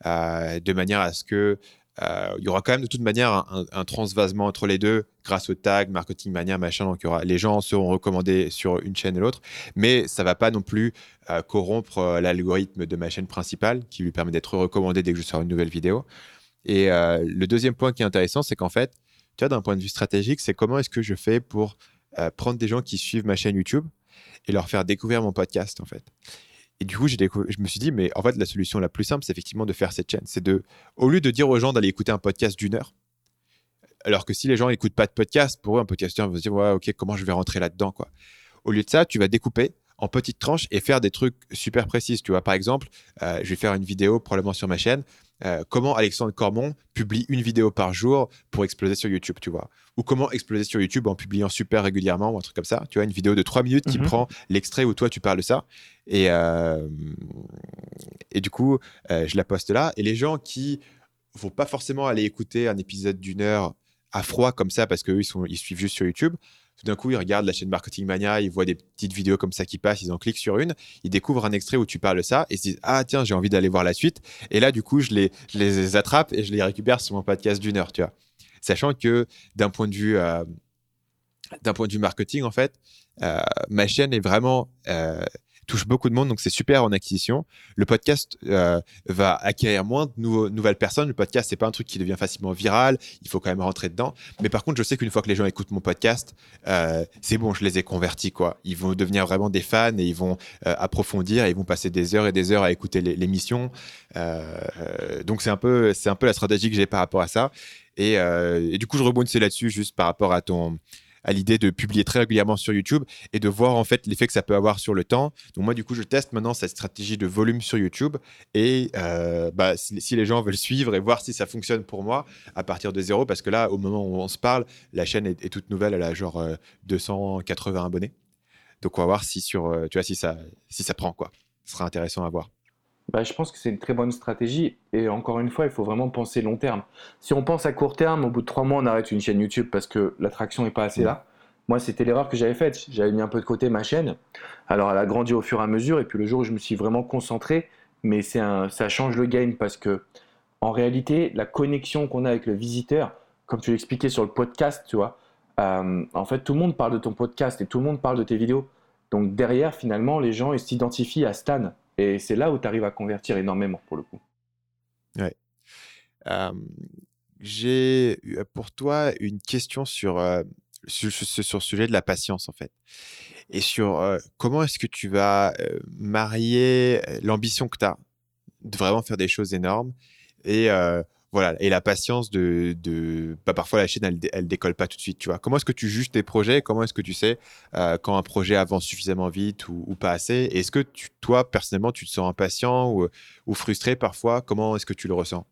de manière à ce que euh, il y aura quand même de toute manière un, transvasement entre les deux grâce au tag, marketing mania, machin. Donc, il y aura, les gens seront recommandés sur une chaîne et l'autre, mais ça va pas non plus euh, corrompre euh, l'algorithme de ma chaîne principale qui lui permet d'être recommandé dès que je sors une nouvelle vidéo. Et le deuxième point qui est intéressant, c'est qu'en fait, tu vois, d'un point de vue stratégique, c'est comment est-ce que je fais pour prendre des gens qui suivent ma chaîne YouTube et leur faire découvrir mon podcast, en fait. Et du coup, je me suis dit, mais en fait, la solution la plus simple, c'est effectivement de faire cette chaîne. C'est de, au lieu de dire aux gens d'aller écouter un podcast d'une heure, alors que si les gens n'écoutent pas de podcast, pour eux, un podcasteur va se dire, ok, comment je vais rentrer là-dedans, quoi? Au lieu de ça, tu vas découper en petites tranches et faire des trucs super précises. Tu vois, par exemple, euh, je vais faire une vidéo probablement sur ma chaîne. Euh, comment Alexandre Cormon publie une vidéo par jour pour exploser sur YouTube, tu vois. Ou comment exploser sur YouTube en publiant super régulièrement ou un truc comme ça. Tu vois, une vidéo de 3 minutes qui mhm. prend l'extrait où toi tu parles de ça. Et, euh, et du coup, je la poste là. Et les gens qui vont pas forcément aller écouter un épisode d'une heure à froid comme ça parce qu'eux, ils, ils suivent juste sur YouTube, d'un coup, ils regardent la chaîne Marketing Mania, ils voient des petites vidéos comme ça qui passent, ils en cliquent sur une, ils découvrent un extrait où tu parles ça et ils se disent Ah, tiens, j'ai envie d'aller voir la suite. Et là, du coup, je les, attrape et je les récupère sur mon podcast d'une heure, tu vois. Sachant que d'un point de vue. Euh, marketing, en fait, euh, ma chaîne est vraiment euh, touche beaucoup de monde, donc c'est super en acquisition. Le podcast euh, va acquérir moins de nouvelles personnes. Le podcast, c'est pas un truc qui devient facilement viral. Il faut quand même rentrer dedans. Mais par contre, je sais qu'une fois que les gens écoutent mon podcast, euh, c'est bon, je les ai convertis, quoi. Ils vont devenir vraiment des fans et ils vont euh, approfondir et ils vont passer des heures et des heures à écouter l'émission. donc c'est un peu, c'est un peu la stratégie que j'ai par rapport à ça. Et, et du coup, je rebondissais là-dessus juste par rapport à ton à l'idée de publier très régulièrement sur YouTube et de voir en fait l'effet que ça peut avoir sur le temps. Donc moi du coup je teste maintenant cette stratégie de volume sur YouTube et euh, bah, si, les gens veulent suivre et voir si ça fonctionne pour moi à partir de zéro parce que là au moment où on se parle la chaîne est, toute nouvelle elle a genre 280 euh, abonnés. Donc on va voir si sur euh, tu vois si ça si ça prend quoi. Ce sera intéressant à voir. Bah, je pense que c'est une très bonne stratégie. Et encore une fois, il faut vraiment penser long terme. Si on pense à court terme, au bout de trois mois, on arrête une chaîne YouTube parce que l'attraction n'est pas assez là. Moi, c'était l'erreur que j'avais faite. J'avais mis un peu de côté ma chaîne. Alors, elle a grandi au fur et à mesure. Et puis, le jour où je me suis vraiment concentré, mais c'est ça change le game parce que, en réalité, la connexion qu'on a avec le visiteur, comme tu l'expliquais sur le podcast, tu vois, euh, en fait, tout le monde parle de ton podcast et tout le monde parle de tes vidéos. Donc, derrière, finalement, les gens, ils s'identifient à Stan. Et c'est là où tu arrives à convertir énormément pour le coup. Ouais. J'ai pour toi une question sur, sur, sur, le sujet de la patience en fait. Et sur comment est-ce que tu vas marier l'ambition que tu as de vraiment faire des choses énormes et voilà, et la patience de, de bah, parfois la chaîne elle, elle décolle pas tout de suite, tu vois. Comment est-ce que tu juges tes projets? Comment est-ce que tu sais euh, quand un projet avance suffisamment vite ou, pas assez? Est-ce que toi personnellement tu te sens impatient ou, frustré parfois? Comment est-ce que tu le ressens?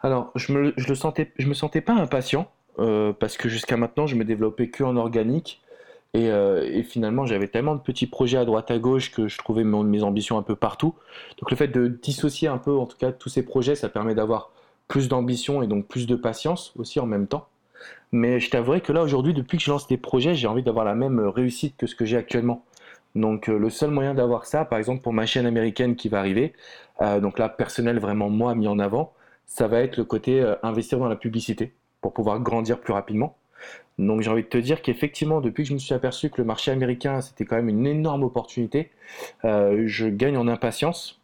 Alors je me je sentais je me sentais pas impatient euh, parce que jusqu'à maintenant je me développais que en organique. Et, euh, et finalement j'avais tellement de petits projets à droite à gauche que je trouvais mes ambitions un peu partout. Donc le fait de dissocier un peu en tout cas tous ces projets, ça permet d'avoir plus d'ambition et donc plus de patience aussi en même temps. Mais je t'avouerai que là aujourd'hui, depuis que je lance des projets, j'ai envie d'avoir la même réussite que ce que j'ai actuellement. Donc euh, le seul moyen d'avoir ça, par exemple pour ma chaîne américaine qui va arriver, euh, donc là personnel vraiment moi mis en avant, ça va être le côté euh, investir dans la publicité pour pouvoir grandir plus rapidement. Donc j'ai envie de te dire qu'effectivement depuis que je me suis aperçu que le marché américain c'était quand même une énorme opportunité, je gagne en impatience.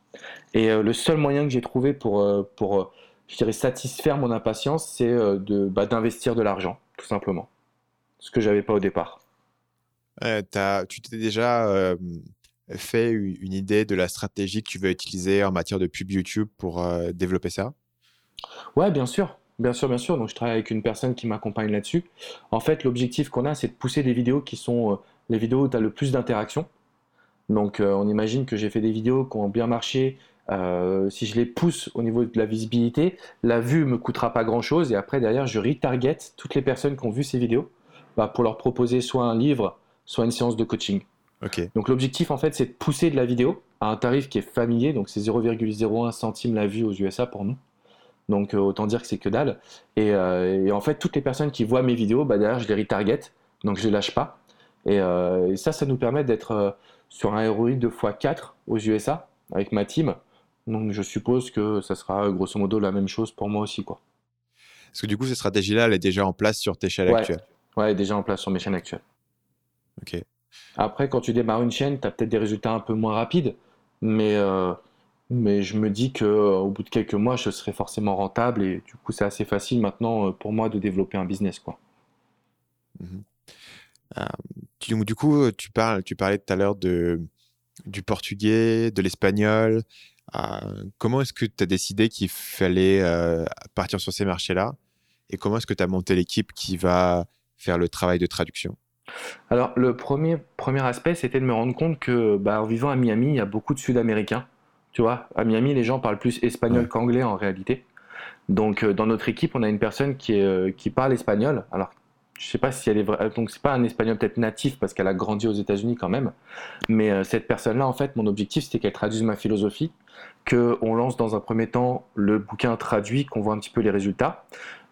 Et le seul moyen que j'ai trouvé pour, pour je dirais, satisfaire mon impatience, c'est euh, de bah, d'investir de l'argent, tout simplement. Ce que j'avais pas au départ. tu t'es déjà, euh, fait une idée de la stratégie que tu veux utiliser en matière de pub YouTube pour développer ça? Ouais, bien sûr. Bien sûr, bien sûr. Donc, je travaille avec une personne qui m'accompagne là-dessus. En fait, l'objectif qu'on a, c'est de pousser des vidéos qui sont les vidéos où tu as le plus d'interactions. Donc, on imagine que j'ai fait des vidéos qui ont bien marché, euh, si je les pousse au niveau de la visibilité, la vue me coûtera pas grand chose et après derrière je retarget toutes les personnes qui ont vu ces vidéos bah, pour leur proposer soit un livre, soit une séance de coaching. Donc l'objectif en fait c'est de pousser de la vidéo à un tarif qui est familier, donc c'est 0,01 centime la vue aux USA pour nous. Donc euh, autant dire que c'est que dalle. Euh, et, en fait toutes les personnes qui voient mes vidéos, bah, derrière je les retarget, donc je les lâche pas. Et, et ça, ça nous permet d'être sur un ROI de x4 aux USA avec ma team. Donc je suppose que ça sera grosso modo la même chose pour moi aussi. Quoi. Parce que du coup, cette stratégie-là, elle est déjà en place sur tes chaînes actuelles Ouais, elle est déjà en place sur mes chaînes actuelles. Ok. Après, quand tu démarres une chaîne, tu as peut-être des résultats un peu moins rapides, mais, euh, mais je me dis qu'au bout de quelques mois, je serai forcément rentable et du coup, c'est assez facile maintenant euh, pour moi de développer un business. Quoi. Mhm. Euh, du coup, tu, parles, tu parlais tout à l'heure de, du portugais, de l'espagnol, euh, comment est-ce que tu as décidé qu'il fallait euh, partir sur ces marchés-là? Et comment est-ce que tu as monté l'équipe qui va faire le travail de traduction? Alors, le premier, premier aspect, c'était de me rendre compte que, bah, en vivant à Miami, il y a beaucoup de Sud-Américains. Tu vois, à Miami, les gens parlent plus espagnol qu'anglais en réalité. Donc, euh, dans notre équipe, on a une personne qui, est, qui parle espagnol. Alors, je sais pas si elle est vraie, donc c'est pas un espagnol peut-être natif parce qu'elle a grandi aux États-Unis quand même, mais cette personne-là, en fait, mon objectif c'était qu'elle traduise ma philosophie qu'on lance dans un premier temps le bouquin traduit, qu'on voit un petit peu les résultats.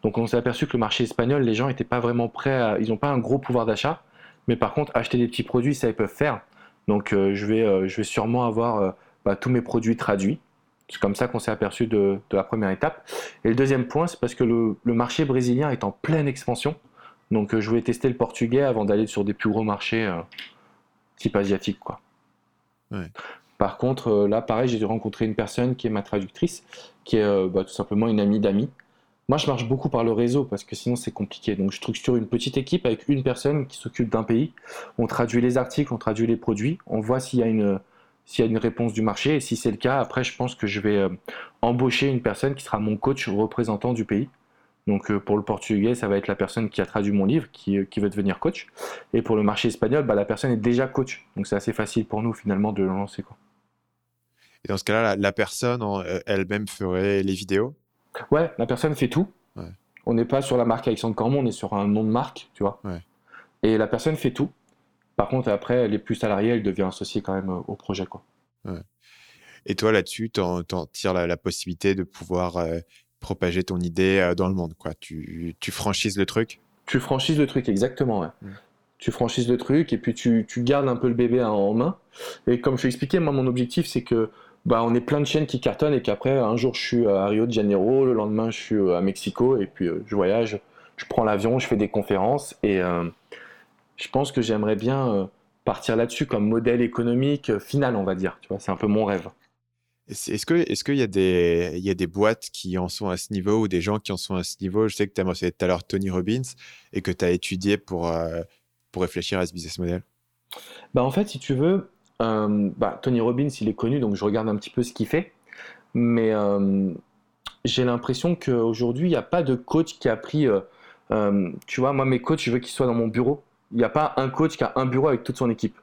Donc on s'est aperçu que le marché espagnol, les gens n'étaient pas vraiment prêts, ils n'ont pas un gros pouvoir d'achat, mais par contre acheter des petits produits, ça ils peuvent faire. Donc euh, je, vais, euh, je vais sûrement avoir euh, bah, tous mes produits traduits. C'est comme ça qu'on s'est aperçu de, la première étape. Et le deuxième point, c'est parce que le, marché brésilien est en pleine expansion. Donc je voulais tester le portugais avant d'aller sur des plus gros marchés type asiatique. Quoi. Par contre, euh, là, pareil, j'ai rencontré une personne qui est ma traductrice, qui est euh, bah, tout simplement une amie d'amis. Moi, je marche beaucoup par le réseau parce que sinon, c'est compliqué. Donc, je structure une petite équipe avec une personne qui s'occupe d'un pays. On traduit les articles, on traduit les produits, on voit s'il y a une, réponse du marché. Et si c'est le cas, après, je pense que je vais euh, embaucher une personne qui sera mon coach représentant du pays. Donc pour le portugais, ça va être la personne qui a traduit mon livre, qui, veut devenir coach. Et pour le marché espagnol, bah, la personne est déjà coach. Donc c'est assez facile pour nous finalement de lancer. Quoi. Et dans ce cas-là, la, personne euh, elle-même ferait les vidéos Ouais, la personne fait tout. On n'est pas sur la marque Alexandre Cormon, on est sur un nom de marque, tu vois. Et la personne fait tout. Par contre, après, elle est plus salariée, elle devient associée quand même euh, au projet. Quoi. Et toi, là-dessus, tu en, tires la, possibilité de pouvoir euh, propager ton idée dans le monde. Quoi. Tu, tu, franchises le truc? Tu franchises le truc, exactement. Ouais. Mmh. Tu franchises le truc et puis tu, tu, gardes un peu le bébé en main. Et comme je expliqué, moi, mon objectif, c'est que bah, on est plein de chaînes qui cartonnent et qu'après, un jour, je suis à Rio de Janeiro, le lendemain, je suis euh, à Mexico, et puis euh, je voyage, je prends l'avion, je fais des conférences, et euh, je pense que j'aimerais bien partir là-dessus comme modèle économique final, on va dire. Tu vois, c'est un peu mon rêve. Est-ce que est-ce qu'il y a des il y a des boîtes qui en sont à ce niveau ou des gens qui en sont à ce niveau? Je sais que tu as mentionné tout à l'heure Tony Robbins et que tu as étudié pour pour réfléchir à ce business model. Bah en fait, si tu veux, euh, bah, Tony Robbins, il est connu, donc je regarde un petit peu ce qu'il fait. Mais euh, j'ai l'impression qu'aujourd'hui, il n'y a pas de coach qui a pris. Euh, tu vois, moi, mes coachs, je veux qu'ils soient dans mon bureau. Il n'y a pas un coach qui a un bureau avec toute son équipe.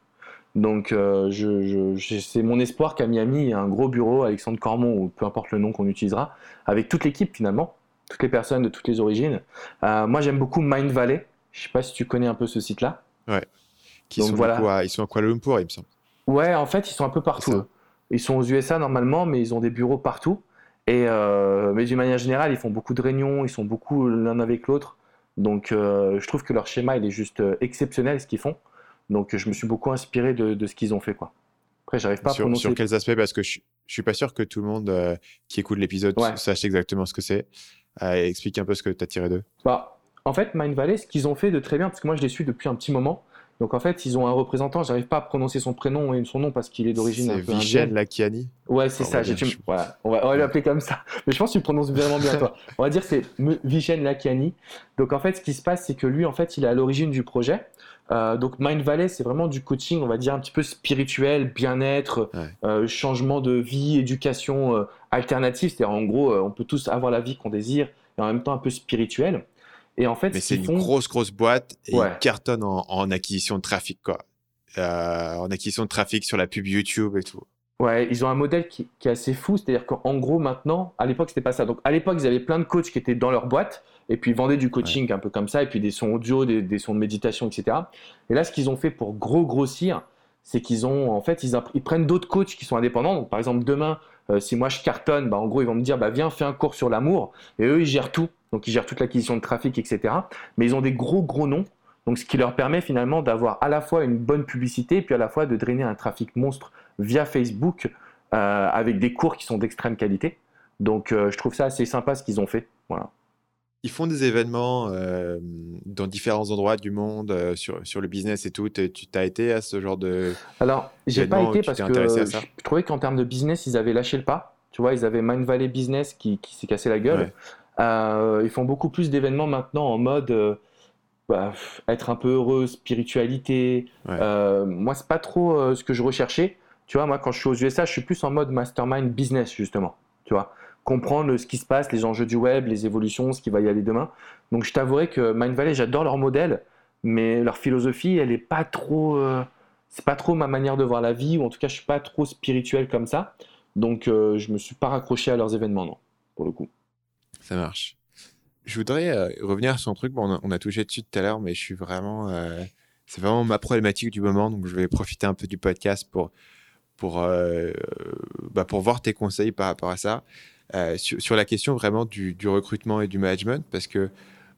Donc, c'est mon espoir qu'à Miami, il y ait un gros bureau, Alexandre Cormon, ou peu importe le nom qu'on utilisera, avec toute l'équipe finalement, toutes les personnes de toutes les origines. moi, j'aime beaucoup Mind Valley. Je ne sais pas si tu connais un peu ce site-là. Ouais. Qui sont voilà. ils sont à Kuala Lumpur, il me semble. Ouais, en fait, ils sont un peu partout. Ils sont aux USA normalement, mais ils ont des bureaux partout. Et euh, mais d'une manière générale, ils font beaucoup de réunions, ils sont beaucoup l'un avec l'autre. Donc, euh, je trouve que leur schéma, il est juste euh, exceptionnel, ce qu'ils font. Donc, je me suis beaucoup inspiré de, ce qu'ils ont fait, quoi. Après, j'arrive pas sur, à prononcer... Sur quels aspects? Parce que je, je suis pas sûr que tout le monde qui écoute l'épisode sache exactement ce que c'est. explique un peu ce que tu as tiré d'eux. Bah, en fait, Mind Valley, ce qu'ils ont fait de très bien, parce que moi, je les suis depuis un petit moment, Donc en fait, ils ont un représentant, j'arrive pas à prononcer son prénom et son nom parce qu'il est d'origine un peu Vichel Lakiani Ouais, c'est ça, voilà, on va, l'appeler comme ça. Mais je pense que tu prononces vraiment bien toi. On va dire c'est Vichel Lakiani. Donc en fait, ce qui se passe, c'est que lui, en fait, il est à l'origine du projet. Euh, donc Mind Valley, c'est vraiment du coaching, on va dire un petit peu spirituel, bien-être, euh, changement de vie, éducation euh, alternative. C'est-à-dire en gros, on peut tous avoir la vie qu'on désire et en même temps un peu spirituel. Et en fait, mais c'est une grosse grosse boîte et ils cartonnent en, acquisition de trafic quoi, en acquisition de trafic sur la pub YouTube et tout. Ouais, ils ont un modèle qui, qui est assez fou, c'est-à-dire qu'en gros maintenant, à l'époque c'était pas ça. Donc à l'époque ils avaient plein de coachs qui étaient dans leur boîte et puis ils vendaient du coaching un peu comme ça, et puis des sons audio, des, sons de méditation, etc. Et là, ce qu'ils ont fait pour gros grossir, c'est qu'ils ont, en fait, ils, prennent d'autres coachs qui sont indépendants. Donc, par exemple, demain, euh, si moi je cartonne, bah, en gros, ils vont me dire, bah, viens, fais un cours sur l'amour. Et eux, ils gèrent tout. Donc, ils gèrent toute l'acquisition de trafic, etc. Mais ils ont des gros, gros noms. Donc, ce qui leur permet finalement d'avoir à la fois une bonne publicité, et puis à la fois de drainer un trafic monstre via Facebook euh, avec des cours qui sont d'extrême qualité. Donc, euh, je trouve ça assez sympa ce qu'ils ont fait. Voilà ils font des événements euh, dans différents endroits du monde sur, sur le business et tout. Tu t'as été à ce genre de. Alors, j'ai pas été parce que je, trouvais qu'en termes de business, ils avaient lâché le pas. Tu vois, ils avaient Mind Valley Business qui, qui s'est cassé la gueule. Euh, ils font beaucoup plus d'événements maintenant en mode bah, être un peu heureux, spiritualité. moi, c'est pas trop ce que je recherchais. Tu vois, moi, quand je suis aux USA, je suis plus en mode mastermind business, justement. Tu vois comprendre ce qui se passe, les enjeux du web, les évolutions, ce qui va y aller demain. Donc je t'avouerai que Mind Valley, j'adore leur modèle, mais leur philosophie, elle est pas trop, euh, c'est pas trop ma manière de voir la vie, ou en tout cas je suis pas trop spirituel comme ça. Donc euh, je me suis pas raccroché à leurs événements, non, pour le coup. Ça marche. Je voudrais euh, revenir sur un truc, bon, on, a, touché dessus tout à l'heure, mais je suis vraiment, c'est vraiment ma problématique du moment, donc je vais profiter un peu du podcast pour pour, bah, pour voir tes conseils par rapport à ça. Euh, sur, la question vraiment du, recrutement et du management, parce que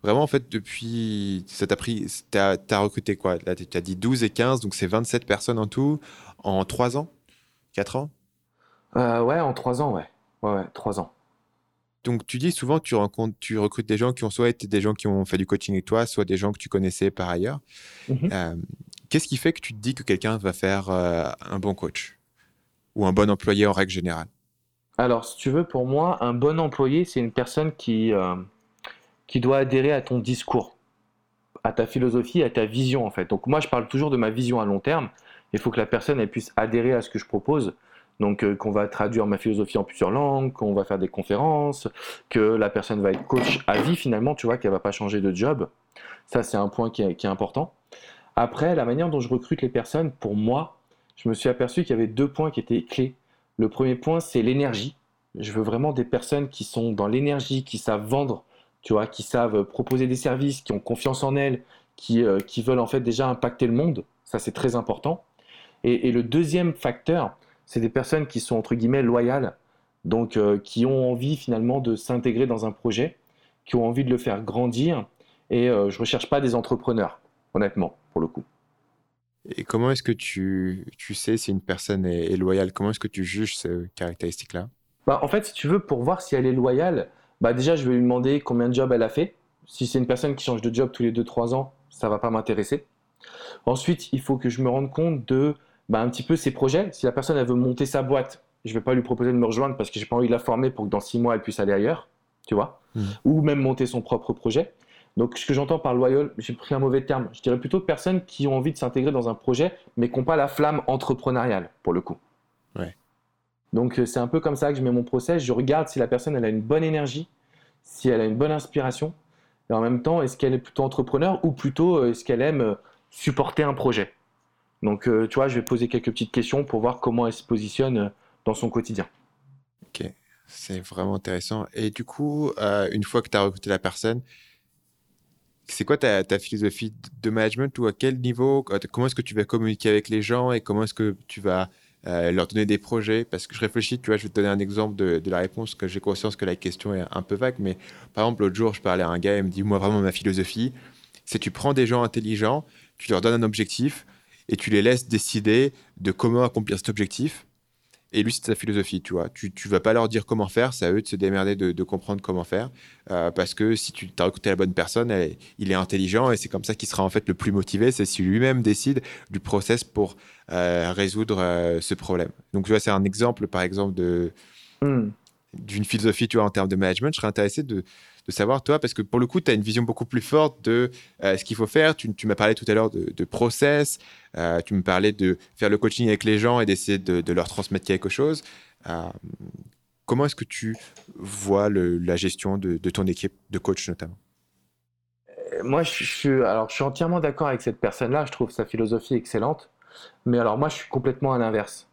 vraiment, en fait, depuis, ça t'a pris, t'as as recruté quoi? Là, tu as dit 12 et 15, donc c'est 27 personnes en tout, en 3 ans? 4 ans? Euh, Ouais, en 3 ans, ouais. Ouais, ouais 3 ans. Donc, tu dis souvent tu, rencontres, tu recrutes des gens qui ont soit été des gens qui ont fait du coaching avec toi, soit des gens que tu connaissais par ailleurs. Mhm. Euh, qu'est-ce qui fait que tu te dis que quelqu'un va faire un bon coach ou un bon employé en règle générale? Alors, si tu veux, pour moi, un bon employé, c'est une personne qui, euh, qui doit adhérer à ton discours, à ta philosophie, à ta vision, en fait. Donc, moi, je parle toujours de ma vision à long terme. Il faut que la personne elle puisse adhérer à ce que je propose. Donc, euh, qu'on va traduire ma philosophie en plusieurs langues, qu'on va faire des conférences, que la personne va être coach à vie, finalement, tu vois, qu'elle va pas changer de job. Ça, c'est un point qui est important. Après, la manière dont je recrute les personnes, pour moi, je me suis aperçu qu'il y avait deux points qui étaient clés. Le premier point, c'est l'énergie. Je veux vraiment des personnes qui sont dans l'énergie, qui savent vendre, tu vois, qui savent proposer des services, qui ont confiance en elles, qui, euh, qui veulent en fait déjà impacter le monde. Ça, c'est très important. Et, le deuxième facteur, c'est des personnes qui sont entre guillemets loyales, donc euh, qui ont envie finalement de s'intégrer dans un projet, qui ont envie de le faire grandir. Et je euh, je recherche pas des entrepreneurs, honnêtement, pour le coup. Et comment est-ce que tu, tu sais si une personne est, loyale? Comment est-ce que tu juges ces caractéristiques-là? Bah, En fait, si tu veux, pour voir si elle est loyale, bah, déjà, je vais lui demander combien de jobs elle a fait. Si c'est une personne qui change de job tous les 2-3 ans, ça va pas m'intéresser. Ensuite, il faut que je me rende compte de bah, un petit peu ses projets. Si la personne elle veut monter sa boîte, je vais pas lui proposer de me rejoindre parce que j'ai pas envie de la former pour que dans 6 mois elle puisse aller ailleurs, tu vois, mmh. ou même monter son propre projet. Donc, ce que j'entends par loyal, j'ai pris un mauvais terme. Je dirais plutôt personnes qui ont envie de s'intégrer dans un projet, mais qui n'ont pas la flamme entrepreneuriale, pour le coup. Ouais. Donc, euh, c'est un peu comme ça que je mets mon process. Je regarde si la personne elle a une bonne énergie, si elle a une bonne inspiration, et en même temps, est-ce qu'elle est plutôt entrepreneur ou plutôt euh, est-ce qu'elle aime euh, supporter un projet? Donc, tu vois, je vais poser quelques petites questions pour voir comment elle se positionne dans son quotidien. Ok, c'est vraiment intéressant. Et du coup, une fois que tu as recruté la personne, c'est quoi ta, philosophie de management ou à quel niveau? Comment est-ce que tu vas communiquer avec les gens et comment est-ce que tu vas euh, leur donner des projets? Parce que je réfléchis, tu vois, je vais te donner un exemple de, la réponse, que j'ai conscience que la question est un peu vague, mais par exemple, l'autre jour, je parlais à un gars, il me dit, moi, vraiment, ma philosophie, c'est tu prends des gens intelligents, tu leur donnes un objectif et tu les laisses décider de comment accomplir cet objectif. et lui, c'est sa philosophie, tu vois. Tu ne vas pas leur dire comment faire, c'est à eux de se démerder, de, comprendre comment faire. Euh, parce que si tu as recruté la bonne personne, il est intelligent et c'est comme ça qu'il sera en fait le plus motivé. C'est si lui-même décide du process pour euh, résoudre euh, ce problème. Donc, tu vois, c'est un exemple, par exemple, de. Hmm. d'une philosophie, tu vois, en termes de management, je serais intéressé de, savoir, toi, parce que pour le coup, tu as une vision beaucoup plus forte de euh, ce qu'il faut faire. Tu, m'as parlé tout à l'heure de, process, euh, tu me parlais de faire le coaching avec les gens et d'essayer de, leur transmettre quelque chose. Euh, comment est-ce que tu vois la gestion de, ton équipe de coach notamment? Moi, je suis, alors, je suis entièrement d'accord avec cette personne-là. Je trouve sa philosophie excellente. Mais alors, moi, je suis complètement à l'inverse.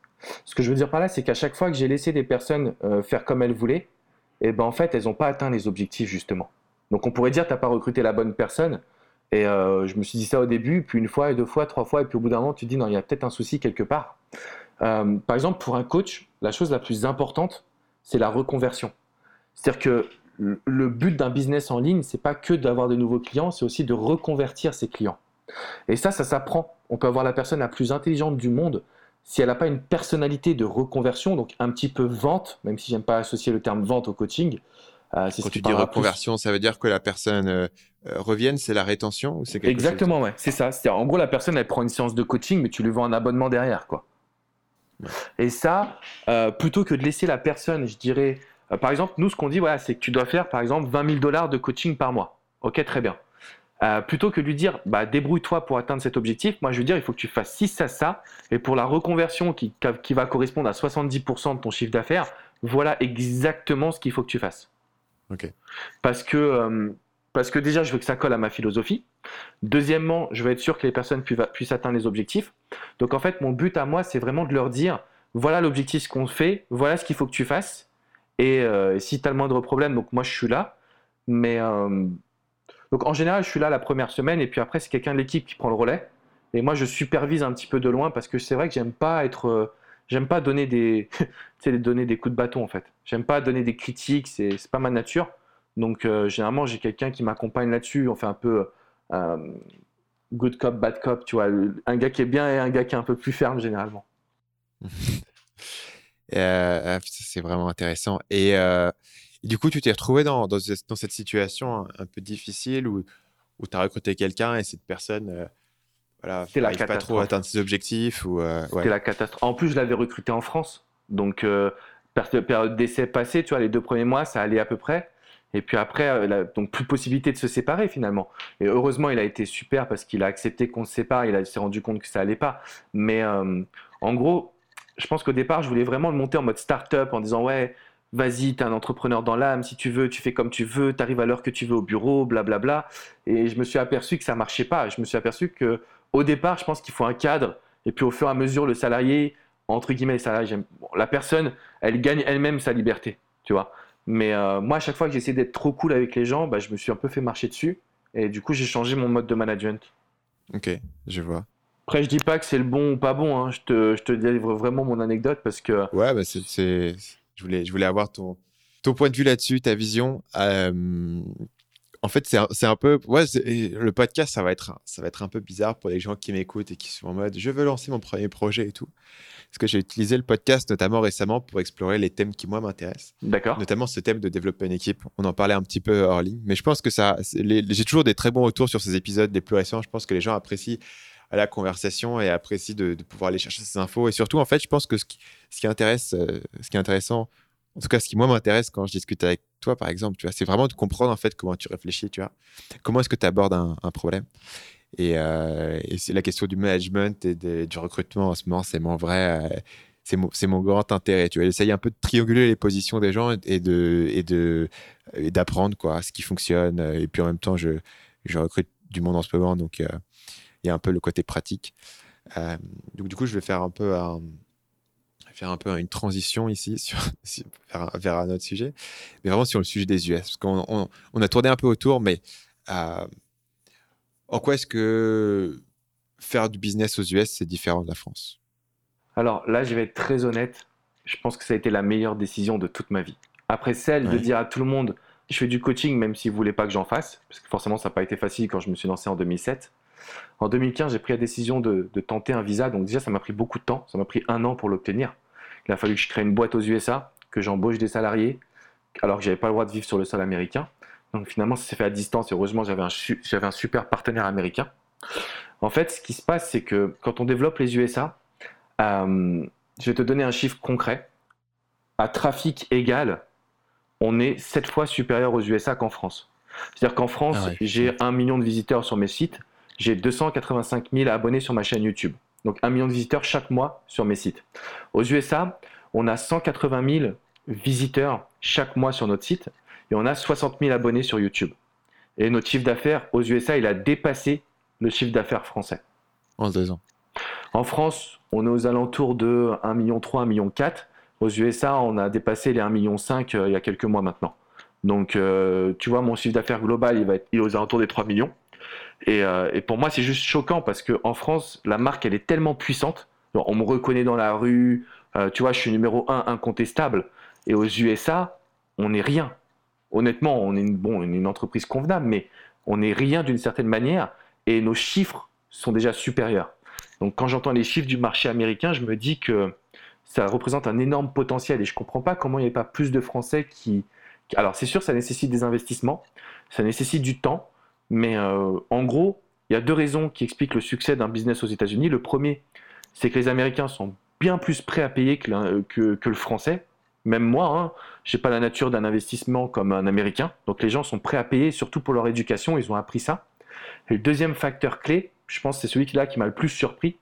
Ce que je veux dire par là, c'est qu'à chaque fois que j'ai laissé des personnes faire comme elles voulaient, et ben en fait, elles n'ont pas atteint les objectifs justement. Donc on pourrait dire, tu n'as pas recruté la bonne personne. Et euh, je me suis dit ça au début, puis une fois, deux fois, trois fois, et puis au bout d'un moment, tu te dis, non, il y a peut-être un souci quelque part. Euh, par exemple, pour un coach, la chose la plus importante, c'est la reconversion. C'est-à-dire que le but d'un business en ligne, c'est pas que d'avoir de nouveaux clients, c'est aussi de reconvertir ses clients. Et ça, ça s'apprend. On peut avoir la personne la plus intelligente du monde, si elle n'a pas une personnalité de reconversion, donc un petit peu vente, même si j'aime pas associer le terme vente au coaching. Euh, Quand tu dis reconversion, ça veut dire que la personne euh, euh, revienne, c'est la rétention ou c'est Exactement, ouais, c'est ça. C'est en gros la personne elle prend une séance de coaching, mais tu lui vends un abonnement derrière, quoi. Et ça, plutôt que de laisser la personne, je dirais, par exemple, nous ce qu'on dit, voilà, c'est que tu dois faire par exemple 20 000 dollars de coaching par mois. Ok, très bien. Euh, plutôt que de lui dire bah, débrouille-toi pour atteindre cet objectif, moi je veux dire il faut que tu fasses 6 à ça, et pour la reconversion qui, qui va correspondre à 70% de ton chiffre d'affaires, voilà exactement ce qu'il faut que tu fasses. Parce, que, euh, parce que déjà je veux que ça colle à ma philosophie. Deuxièmement, je veux être sûr que les personnes puissent atteindre les objectifs. Donc en fait mon but à moi c'est vraiment de leur dire voilà l'objectif qu'on fait, voilà ce qu'il faut que tu fasses, et euh, si tu as le moindre problème, donc moi je suis là, mais donc en général, je suis là la première semaine et puis après, c'est quelqu'un de l'équipe qui prend le relais. Et moi, je supervise un petit peu de loin parce que c'est vrai que j'aime pas être. Euh, j'aime pas donner des, donner des coups de bâton en fait. J'aime pas donner des critiques, c'est pas ma nature. Donc euh, généralement, j'ai quelqu'un qui m'accompagne là-dessus. On fait un peu euh, good cop, bad cop, tu vois. Un gars qui est bien et un gars qui est un peu plus ferme généralement. c'est vraiment intéressant. Et du coup, tu t'es retrouvé dans, dans, cette situation un, peu difficile où, où tu as recruté quelqu'un et cette personne euh, voilà, pas trop à atteindre ses objectifs ou, euh, C'était la catastrophe. En plus, je l'avais recruté en France. Donc, euh, période d'essai passée, tu vois, les deux premiers mois, ça allait à peu près. Et puis après, euh, donc plus possibilité de se séparer finalement. Et heureusement, il a été super parce qu'il a accepté qu'on se sépare. Il s'est rendu compte que ça allait pas. Mais en gros, je pense qu'au départ, je voulais vraiment le monter en mode start-up en disant ouais, vas-y, tu es un entrepreneur dans l'âme, si tu veux, tu fais comme tu veux, tu arrives à l'heure que tu veux au bureau, blablabla. Et je me suis aperçu que ça marchait pas. Je me suis aperçu que au départ, je pense qu'il faut un cadre, et puis au fur et à mesure, le salarié, entre guillemets, la personne, elle gagne elle-même sa liberté, tu vois. Mais euh, moi, à chaque fois que j'essaie d'être trop cool avec les gens, bah, je me suis un peu fait marcher dessus, et du coup, j'ai changé mon mode de management. Ok, je vois. Après, je dis pas que c'est le bon ou pas bon. Hein. Je, te, je te délivre vraiment mon anecdote parce que. Ouais, bah c'est je voulais, je voulais avoir ton, ton point de vue là-dessus, ta vision. Euh, en fait, c'est un peu. Ouais, le podcast, ça va, être, ça va être un peu bizarre pour les gens qui m'écoutent et qui sont en mode je veux lancer mon premier projet et tout. Parce que j'ai utilisé le podcast notamment récemment pour explorer les thèmes qui, moi, m'intéressent. D'accord. Notamment ce thème de développer une équipe. On en parlait un petit peu hors ligne. Mais je pense que ça. J'ai toujours des très bons retours sur ces épisodes, les plus récents. Je pense que les gens apprécient la conversation et apprécie de, pouvoir aller chercher ces infos. Et surtout, en fait, je pense que ce qui, intéresse, euh, ce qui est intéressant, en tout cas, ce qui moi m'intéresse quand je discute avec toi, par exemple, tu vois, c'est vraiment de comprendre en fait comment tu réfléchis, tu vois, comment est-ce que tu abordes un, problème? Et, euh, et c'est la question du management et du recrutement en ce moment, c'est mon vrai, euh, c'est mon, mon, grand intérêt. Tu vois, j'essaye un peu de trianguler les positions des gens et de et de d'apprendre quoi, ce qui fonctionne. Et puis en même temps, je, je recrute du monde en ce moment, donc un peu le côté pratique. Euh, donc, du coup, je vais faire un peu faire un peu une transition ici sur, vers, un autre sujet, mais vraiment sur le sujet des US. Parce qu'on on, a tourné un peu autour, mais euh, en quoi est-ce que faire du business aux US, c'est différent de la France? Alors là, je vais être très honnête. Je pense que ça a été la meilleure décision de toute ma vie. Après celle de dire à tout le monde, je fais du coaching même s'ils ne voulaient pas que j'en fasse, parce que forcément, ça n'a pas été facile quand je me suis lancé en 2007. En 2015, j'ai pris la décision de, tenter un visa. Donc déjà, ça m'a pris beaucoup de temps. Ça m'a pris un an pour l'obtenir. Il a fallu que je crée une boîte aux USA, que j'embauche des salariés, alors que j'avais pas le droit de vivre sur le sol américain. Donc finalement, ça s'est fait à distance. Et heureusement, j'avais un, j'avais un super partenaire américain. En fait, ce qui se passe, c'est que quand on développe les USA, euh, je vais te donner un chiffre concret. À trafic égal, on est 7 fois supérieur aux USA qu'en France. C'est-à-dire qu'en France, ah j'ai un million de visiteurs sur mes sites, j'ai 285 000 abonnés sur ma chaîne YouTube. Donc un million de visiteurs chaque mois sur mes sites. Aux USA, on a 180 000 visiteurs chaque mois sur notre site et on a 60 000 abonnés sur YouTube. Et notre chiffre d'affaires aux USA, il a dépassé le chiffre d'affaires français. En deux ans. En France, on est aux alentours de 1,3 million, 1,4 million. Aux USA, on a dépassé les 1,5 million euh, il y a quelques mois maintenant. Donc, euh, tu vois, mon chiffre d'affaires global, il va être aux alentours des 3 millions. Euh, et, pour moi, c'est juste choquant parce qu'en France, la marque, elle est tellement puissante. on me reconnaît dans la rue. tu vois, je suis numéro 1 incontestable. Et aux USA, on n'est rien. Honnêtement, on est une, bon, une entreprise convenable, mais on n'est rien d'une certaine manière. Et nos chiffres sont déjà supérieurs. Donc, quand j'entends les chiffres du marché américain, je me dis que ça représente un énorme potentiel et je ne comprends pas comment il n'y a pas plus de Français qui... Alors c'est sûr, ça nécessite des investissements, ça nécessite du temps, mais euh, en gros, il y a deux raisons qui expliquent le succès d'un business aux États-Unis. Le premier, c'est que les Américains sont bien plus prêts à payer que, que, le Français. Même moi, hein, je n'ai pas la nature d'un investissement comme un Américain. Donc les gens sont prêts à payer, surtout pour leur éducation, ils ont appris ça. Et le deuxième facteur clé, je pense que c'est celui-là qui m'a le plus surpris,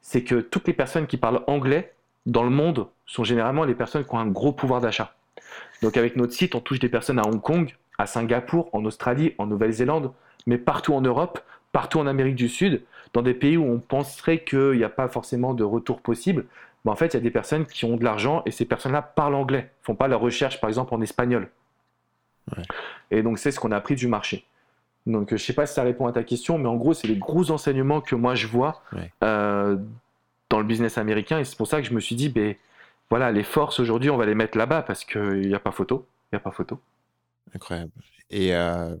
c'est que toutes les personnes qui parlent anglais dans le monde sont généralement les personnes qui ont un gros pouvoir d'achat. Donc avec notre site, on touche des personnes à Hong Kong, à Singapour, en Australie, en Nouvelle-Zélande, mais partout en Europe, partout en Amérique du Sud, dans des pays où on penserait qu'il n'y a pas forcément de retour possible. Mais en fait, il y a des personnes qui ont de l'argent et ces personnes-là parlent anglais, font pas leur recherche par exemple en espagnol. Et donc c'est ce qu'on a appris du marché. Donc je ne sais pas si ça répond à ta question, mais en gros, c'est les gros enseignements que moi je vois euh, dans le business américain. Et c'est pour ça que je me suis dit, ben, voilà, les forces aujourd'hui, on va les mettre là-bas parce qu'il n'y a pas photo. Il n'y a pas photo. Incroyable. Et euh,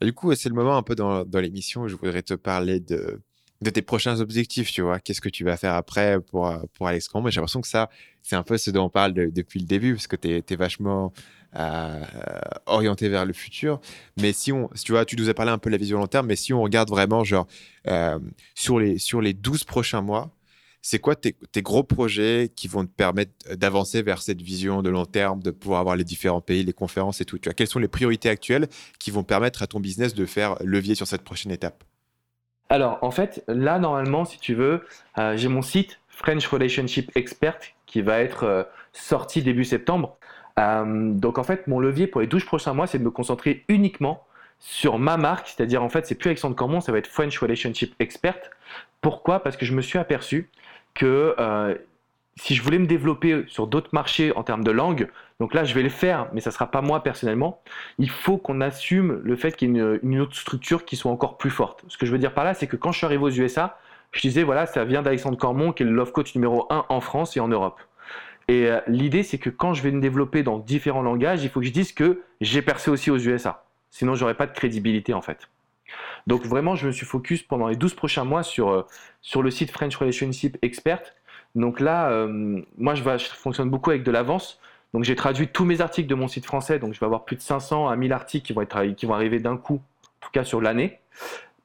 du coup, c'est le moment un peu dans, l'émission où je voudrais te parler de, de tes prochains objectifs, tu vois. Qu'est-ce que tu vas faire après pour, pour Alex Combe J'ai l'impression que ça, c'est un peu ce dont on parle depuis le début, parce que tu es, vachement euh, orienté vers le futur. Mais si on, tu vois, tu nous as parlé un peu de la vision long terme, mais si on regarde vraiment, genre, euh, sur, les, sur les 12 prochains mois, c'est quoi tes, gros projets qui vont te permettre d'avancer vers cette vision de long terme, de pouvoir avoir les différents pays, les conférences et tout Quelles sont les priorités actuelles qui vont permettre à ton business de faire levier sur cette prochaine étape? Alors, en fait, là, normalement, si tu veux, euh, j'ai mon site French Relationship Expert qui va être sorti début septembre. Euh, donc en fait, mon levier pour les 12 prochains mois, c'est de me concentrer uniquement sur ma marque, c'est-à-dire en fait, c'est plus Alexandre Cormon, ça va être French Relationship Expert. Pourquoi? Parce que je me suis aperçu que euh, si je voulais me développer sur d'autres marchés en termes de langue, donc là je vais le faire, mais ça ne sera pas moi personnellement, il faut qu'on assume le fait qu'il y ait une, autre structure qui soit encore plus forte. Ce que je veux dire par là, c'est que quand je suis arrivé aux USA, je disais voilà, ça vient d'Alexandre Cormon, qui est le love coach numéro 1 en France et en Europe. Et euh, l'idée, c'est que quand je vais me développer dans différents langages, il faut que je dise que j'ai percé aussi aux USA. Sinon, j'aurais pas de crédibilité en fait. Donc vraiment, je me suis focus pendant les 12 prochains mois sur, euh, sur le site French Relationship Expert. Donc là, euh, moi, je, fonctionne beaucoup avec de l'avance. Donc j'ai traduit tous mes articles de mon site français. Donc je vais avoir plus de 500 à 1000 articles qui vont, être, qui vont arriver d'un coup, en tout cas sur l'année.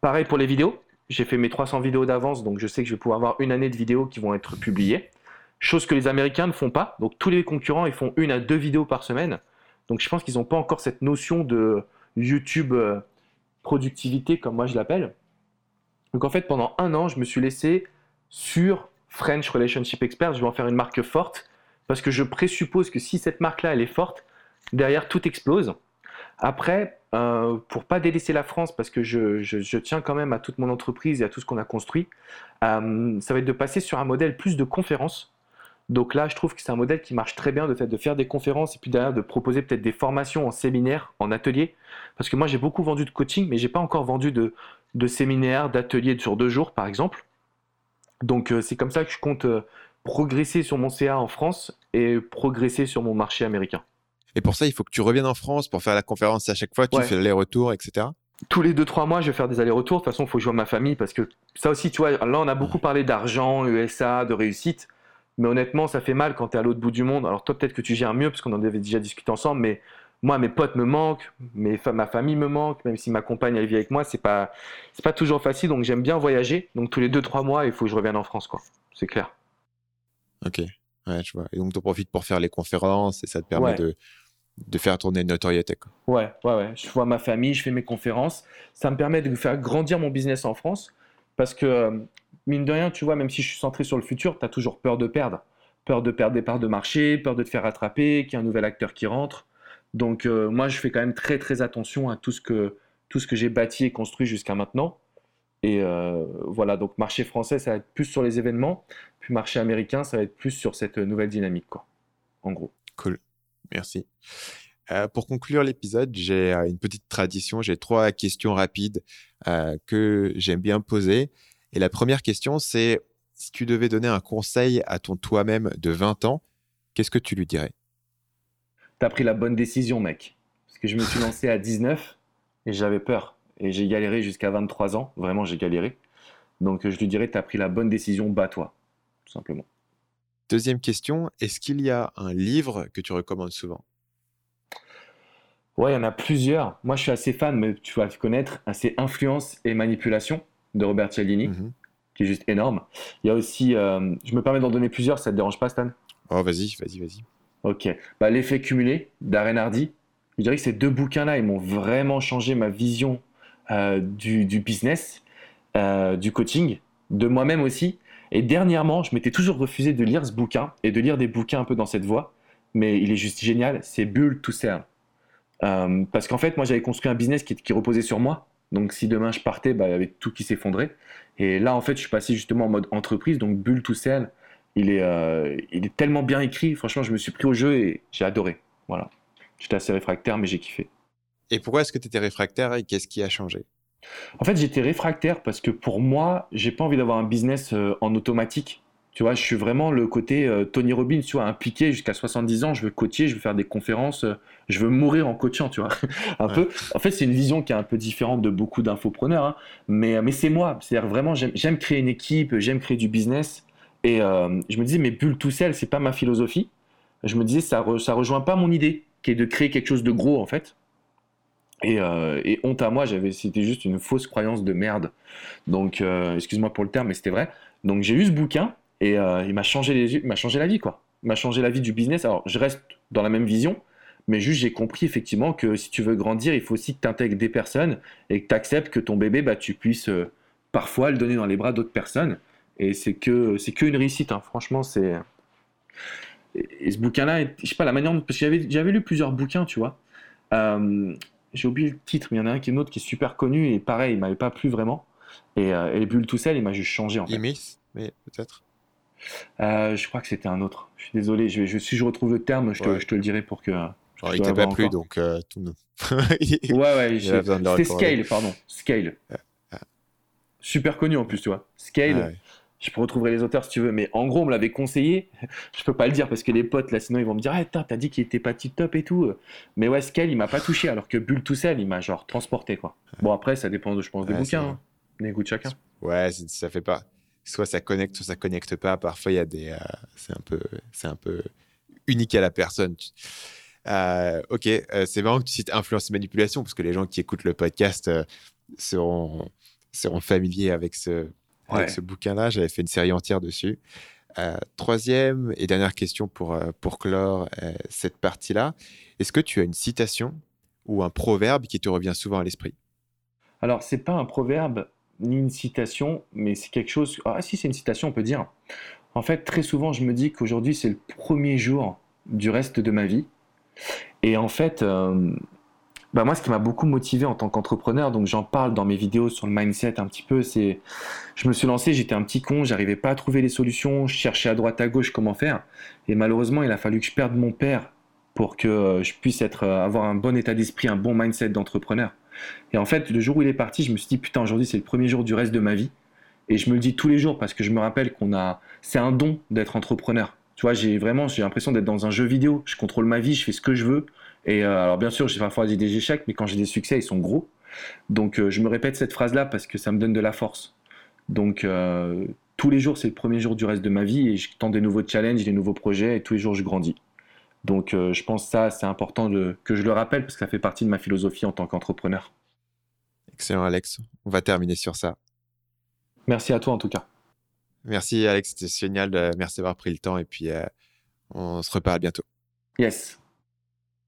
Pareil pour les vidéos. J'ai fait mes 300 vidéos d'avance, donc je sais que je vais pouvoir avoir une année de vidéos qui vont être publiées chose que les Américains ne font pas. Donc tous les concurrents, ils font une à deux vidéos par semaine. Donc je pense qu'ils n'ont pas encore cette notion de YouTube euh, productivité, comme moi je l'appelle. Donc en fait, pendant un an, je me suis laissé sur French Relationship Expert. Je vais en faire une marque forte parce que je présuppose que si cette marque-là, elle est forte, derrière tout explose. Après, euh, pour pas délaisser la France, parce que je, tiens quand même à toute mon entreprise et à tout ce qu'on a construit, euh, ça va être de passer sur un modèle plus de conférences. Donc là, je trouve que c'est un modèle qui marche très bien, de fait de faire des conférences et puis derrière de proposer peut-être des formations en séminaire, en atelier. Parce que moi, j'ai beaucoup vendu de coaching, mais j'ai pas encore vendu de, de séminaires, d'ateliers sur deux jours, par exemple. Donc euh, c'est comme ça que je compte euh, progresser sur mon CA en France et progresser sur mon marché américain. Et pour ça, il faut que tu reviennes en France pour faire la conférence à chaque fois, tu fais l'aller-retour, etc. Tous les 2-3 mois, je vais faire des allers-retours. De toute façon, il faut jouer à ma famille parce que ça aussi, tu vois, là, on a beaucoup parlé d'argent, USA, de réussite Mais honnêtement, ça fait mal quand tu es à l'autre bout du monde. Alors toi, peut-être que tu gères mieux parce qu'on en avait déjà discuté ensemble, mais moi, mes potes me manquent, mes, ma famille me manque, même si ma compagne elle vit avec moi, c'est pas c'est pas toujours facile. Donc j'aime bien voyager. Donc tous les 2-3 mois, il faut que je revienne en France, quoi. C'est clair. Ok, ouais, je vois. Et donc tu profites pour faire les conférences et ça te permet de, de faire tourner une notoriété. Quoi. Ouais, ouais, ouais. Je vois ma famille, je fais mes conférences. Ça me permet de faire grandir mon business en France parce que euh, mine de rien, tu vois, même si je suis centré sur le futur, tu as toujours peur de perdre. Peur de perdre des parts de marché, peur de te faire rattraper, qu'il y ait un nouvel acteur qui rentre. Donc euh, moi, je fais quand même très très attention à tout ce que, tout ce que j'ai bâti et construit jusqu'à maintenant. Et euh, voilà, donc marché français, ça va être plus sur les événements, puis marché américain, ça va être plus sur cette nouvelle dynamique, quoi, en gros. Cool, merci. Euh, pour conclure l'épisode, j'ai une petite tradition, j'ai trois questions rapides que j'aime bien poser. Et la première question, c'est si tu devais donner un conseil à ton toi-même de 20 ans, qu'est-ce que tu lui dirais? T'as pris la bonne décision, mec. Parce que je me suis lancé à 19 et j'avais peur. Et j'ai galéré jusqu'à 23 ans. Vraiment, j'ai galéré. Donc, je lui dirais, t'as pris la bonne décision, bats-toi. Tout simplement. Deuxième question, est-ce qu'il y a un livre que tu recommandes souvent? Ouais, il y en a plusieurs. Moi, je suis assez fan, mais tu vas le connaître. C'est Influence et Manipulation de Robert Cialdini, mhm. qui est juste énorme. Il y a aussi, euh, je me permets d'en donner plusieurs, ça te dérange pas, Stan? Oh, vas-y, vas-y, vas-y. Ok. Bah, L'effet cumulé d'Aren Hardy. Je dirais que ces deux bouquins-là, ils m'ont vraiment changé ma vision euh, du, business, euh, du coaching, de moi-même aussi. Et dernièrement, je m'étais toujours refusé de lire ce bouquin et de lire des bouquins un peu dans cette voie, mais il est juste génial. C'est Bull to Sell. parce qu'en fait, moi, j'avais construit un business qui, qui reposait sur moi. Donc si demain je partais, bah, il y avait tout qui s'effondrait. Et là, en fait, je suis passé justement en mode entreprise, donc Bull to Sell. Il est, euh, il est tellement bien écrit. Franchement, je me suis pris au jeu et j'ai adoré. Voilà. J'étais assez réfractaire, mais j'ai kiffé. Et pourquoi est-ce que tu étais réfractaire et qu'est-ce qui a changé? En fait, j'étais réfractaire parce que pour moi, j'ai pas envie d'avoir un business euh, en automatique. Tu vois, je suis vraiment le côté euh, Tony Robbins, tu vois, impliqué jusqu'à 70 ans. Je veux coacher, je veux faire des conférences, euh, je veux mourir en coachant, tu vois. un peu. En fait, c'est une vision qui est un peu différente de beaucoup d'infopreneurs, hein. mais, mais c'est moi. C'est-à-dire vraiment, j'aime créer une équipe, j'aime créer du business. Et euh, je me disais, mais bulle tout seul, c'est pas ma philosophie. Je me disais, ça, ça rejoint pas mon idée, qui est de créer quelque chose de gros, en fait. Et, et honte à moi, j'avais, c'était juste une fausse croyance de merde. Donc, excuse-moi pour le terme, mais c'était vrai. Donc, j'ai eu ce bouquin et euh, il m'a changé, m'a changé la vie, quoi. Il m'a changé la vie du business. Alors, je reste dans la même vision, mais juste j'ai compris effectivement que si tu veux grandir, il faut aussi que tu intègres des personnes et que tu acceptes que ton bébé, bah, tu puisses euh, parfois le donner dans les bras d'autres personnes. Et c'est que c'est qu'une réussite, hein. franchement, c'est. Et, ce bouquin-là, je sais pas la manière, parce que j'avais, j'avais lu plusieurs bouquins, tu vois. Euh, j'ai oublié le titre, mais il y en a un qui est un autre qui est super connu et pareil, il m'avait pas plu vraiment. Et, et les bulles tout seul, il m'a juste changé en fait. mais peut-être. Euh, je crois que c'était un autre. Je suis désolé. Je, je, si je retrouve le terme, je te, je te le dirai pour que. Genre, il t'a pas plu, donc euh, tout ouais, ouais. C'était Scale, pardon. Scale. Super connu en plus, tu vois. Scale. Je peux retrouver les auteurs si tu veux, mais en gros, on me l'avait conseillé. Je peux pas le dire parce que les potes, là, sinon, ils vont me dire Ah, t'as dit qu'il était pas tip top et tout. Mais ouais, Scale, il m'a pas touché, alors que Bull tout seul, il m'a genre transporté, quoi. Bon, après, ça dépend, je pense, des bouquins, hein. des goûts de chacun. Ouais, ça fait pas soit ça connecte, soit ça connecte pas. Parfois, il y a des, euh, c'est un peu, c'est un peu unique à la personne. Euh, ok, euh, c'est marrant que tu cites influence et manipulation parce que les gens qui écoutent le podcast seront, seront familiers avec ce, ce bouquin-là. J'avais fait une série entière dessus. troisième et dernière question pour, pour clore cette partie-là. Est-ce que tu as une citation ou un proverbe qui te revient souvent à l'esprit? Alors, c'est pas un proverbe, ni une citation, mais c'est quelque chose. Ah, si, c'est une citation, on peut dire. En fait, très souvent, je me dis qu'aujourd'hui, c'est le premier jour du reste de ma vie. Et en fait, euh, bah moi, ce qui m'a beaucoup motivé en tant qu'entrepreneur, donc j'en parle dans mes vidéos sur le mindset un petit peu, c'est. Je me suis lancé, j'étais un petit con, j'arrivais pas à trouver les solutions, je cherchais à droite, à gauche comment faire. Et malheureusement, il a fallu que je perde mon père pour que euh, je puisse euh, avoir un bon état d'esprit, un bon mindset d'entrepreneur. Et en fait, le jour où il est parti, je me suis dit, putain, aujourd'hui, c'est le premier jour du reste de ma vie. Et je me le dis tous les jours parce que je me rappelle qu'on a. C'est un don d'être entrepreneur. Tu vois, j'ai vraiment j'ai l'impression d'être dans un jeu vidéo. Je contrôle ma vie, je fais ce que je veux. Et euh, alors, bien sûr, j'ai parfois des échecs, mais quand j'ai des succès, ils sont gros. Donc, euh, je me répète cette phrase-là parce que ça me donne de la force. Donc, euh, tous les jours, c'est le premier jour du reste de ma vie et je tente des nouveaux challenges, des nouveaux projets et tous les jours, je grandis. Donc, euh, je pense que ça, c'est important que je le rappelle parce que ça fait partie de ma philosophie en tant qu'entrepreneur. Excellent, Alex. On va terminer sur ça. Merci à toi, en tout cas. Merci, Alex. C'était génial. Euh, merci d'avoir pris le temps et puis euh, on se reparle bientôt. Yes.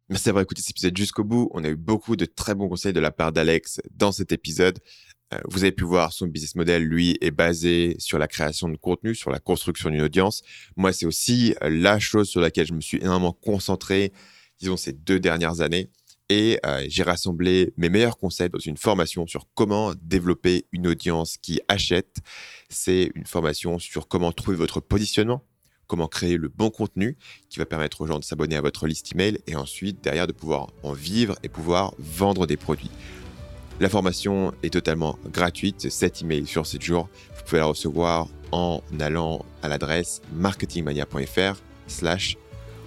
Merci d'avoir écouté cet épisode jusqu'au bout. On a eu beaucoup de très bons conseils de la part d'Alex dans cet épisode. Euh, vous avez pu voir son business model, lui, est basé sur la création de contenu, sur la construction d'une audience. Moi, c'est aussi euh, la chose sur laquelle je me suis énormément concentré, disons, ces deux dernières années. Et euh, j'ai rassemblé mes meilleurs conseils dans une formation sur comment développer une audience qui achète. C'est une formation sur comment trouver votre positionnement, comment créer le bon contenu qui va permettre aux gens de s'abonner à votre liste email et ensuite derrière de pouvoir en vivre et pouvoir vendre des produits. La formation est totalement gratuite, 7 emails sur 7 jours. Vous pouvez la recevoir en allant à l'adresse marketingmania.fr slash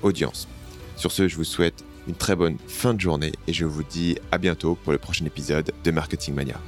audience. Sur ce, je vous souhaite une très bonne fin de journée et je vous dis à bientôt pour le prochain épisode de Marketing Mania.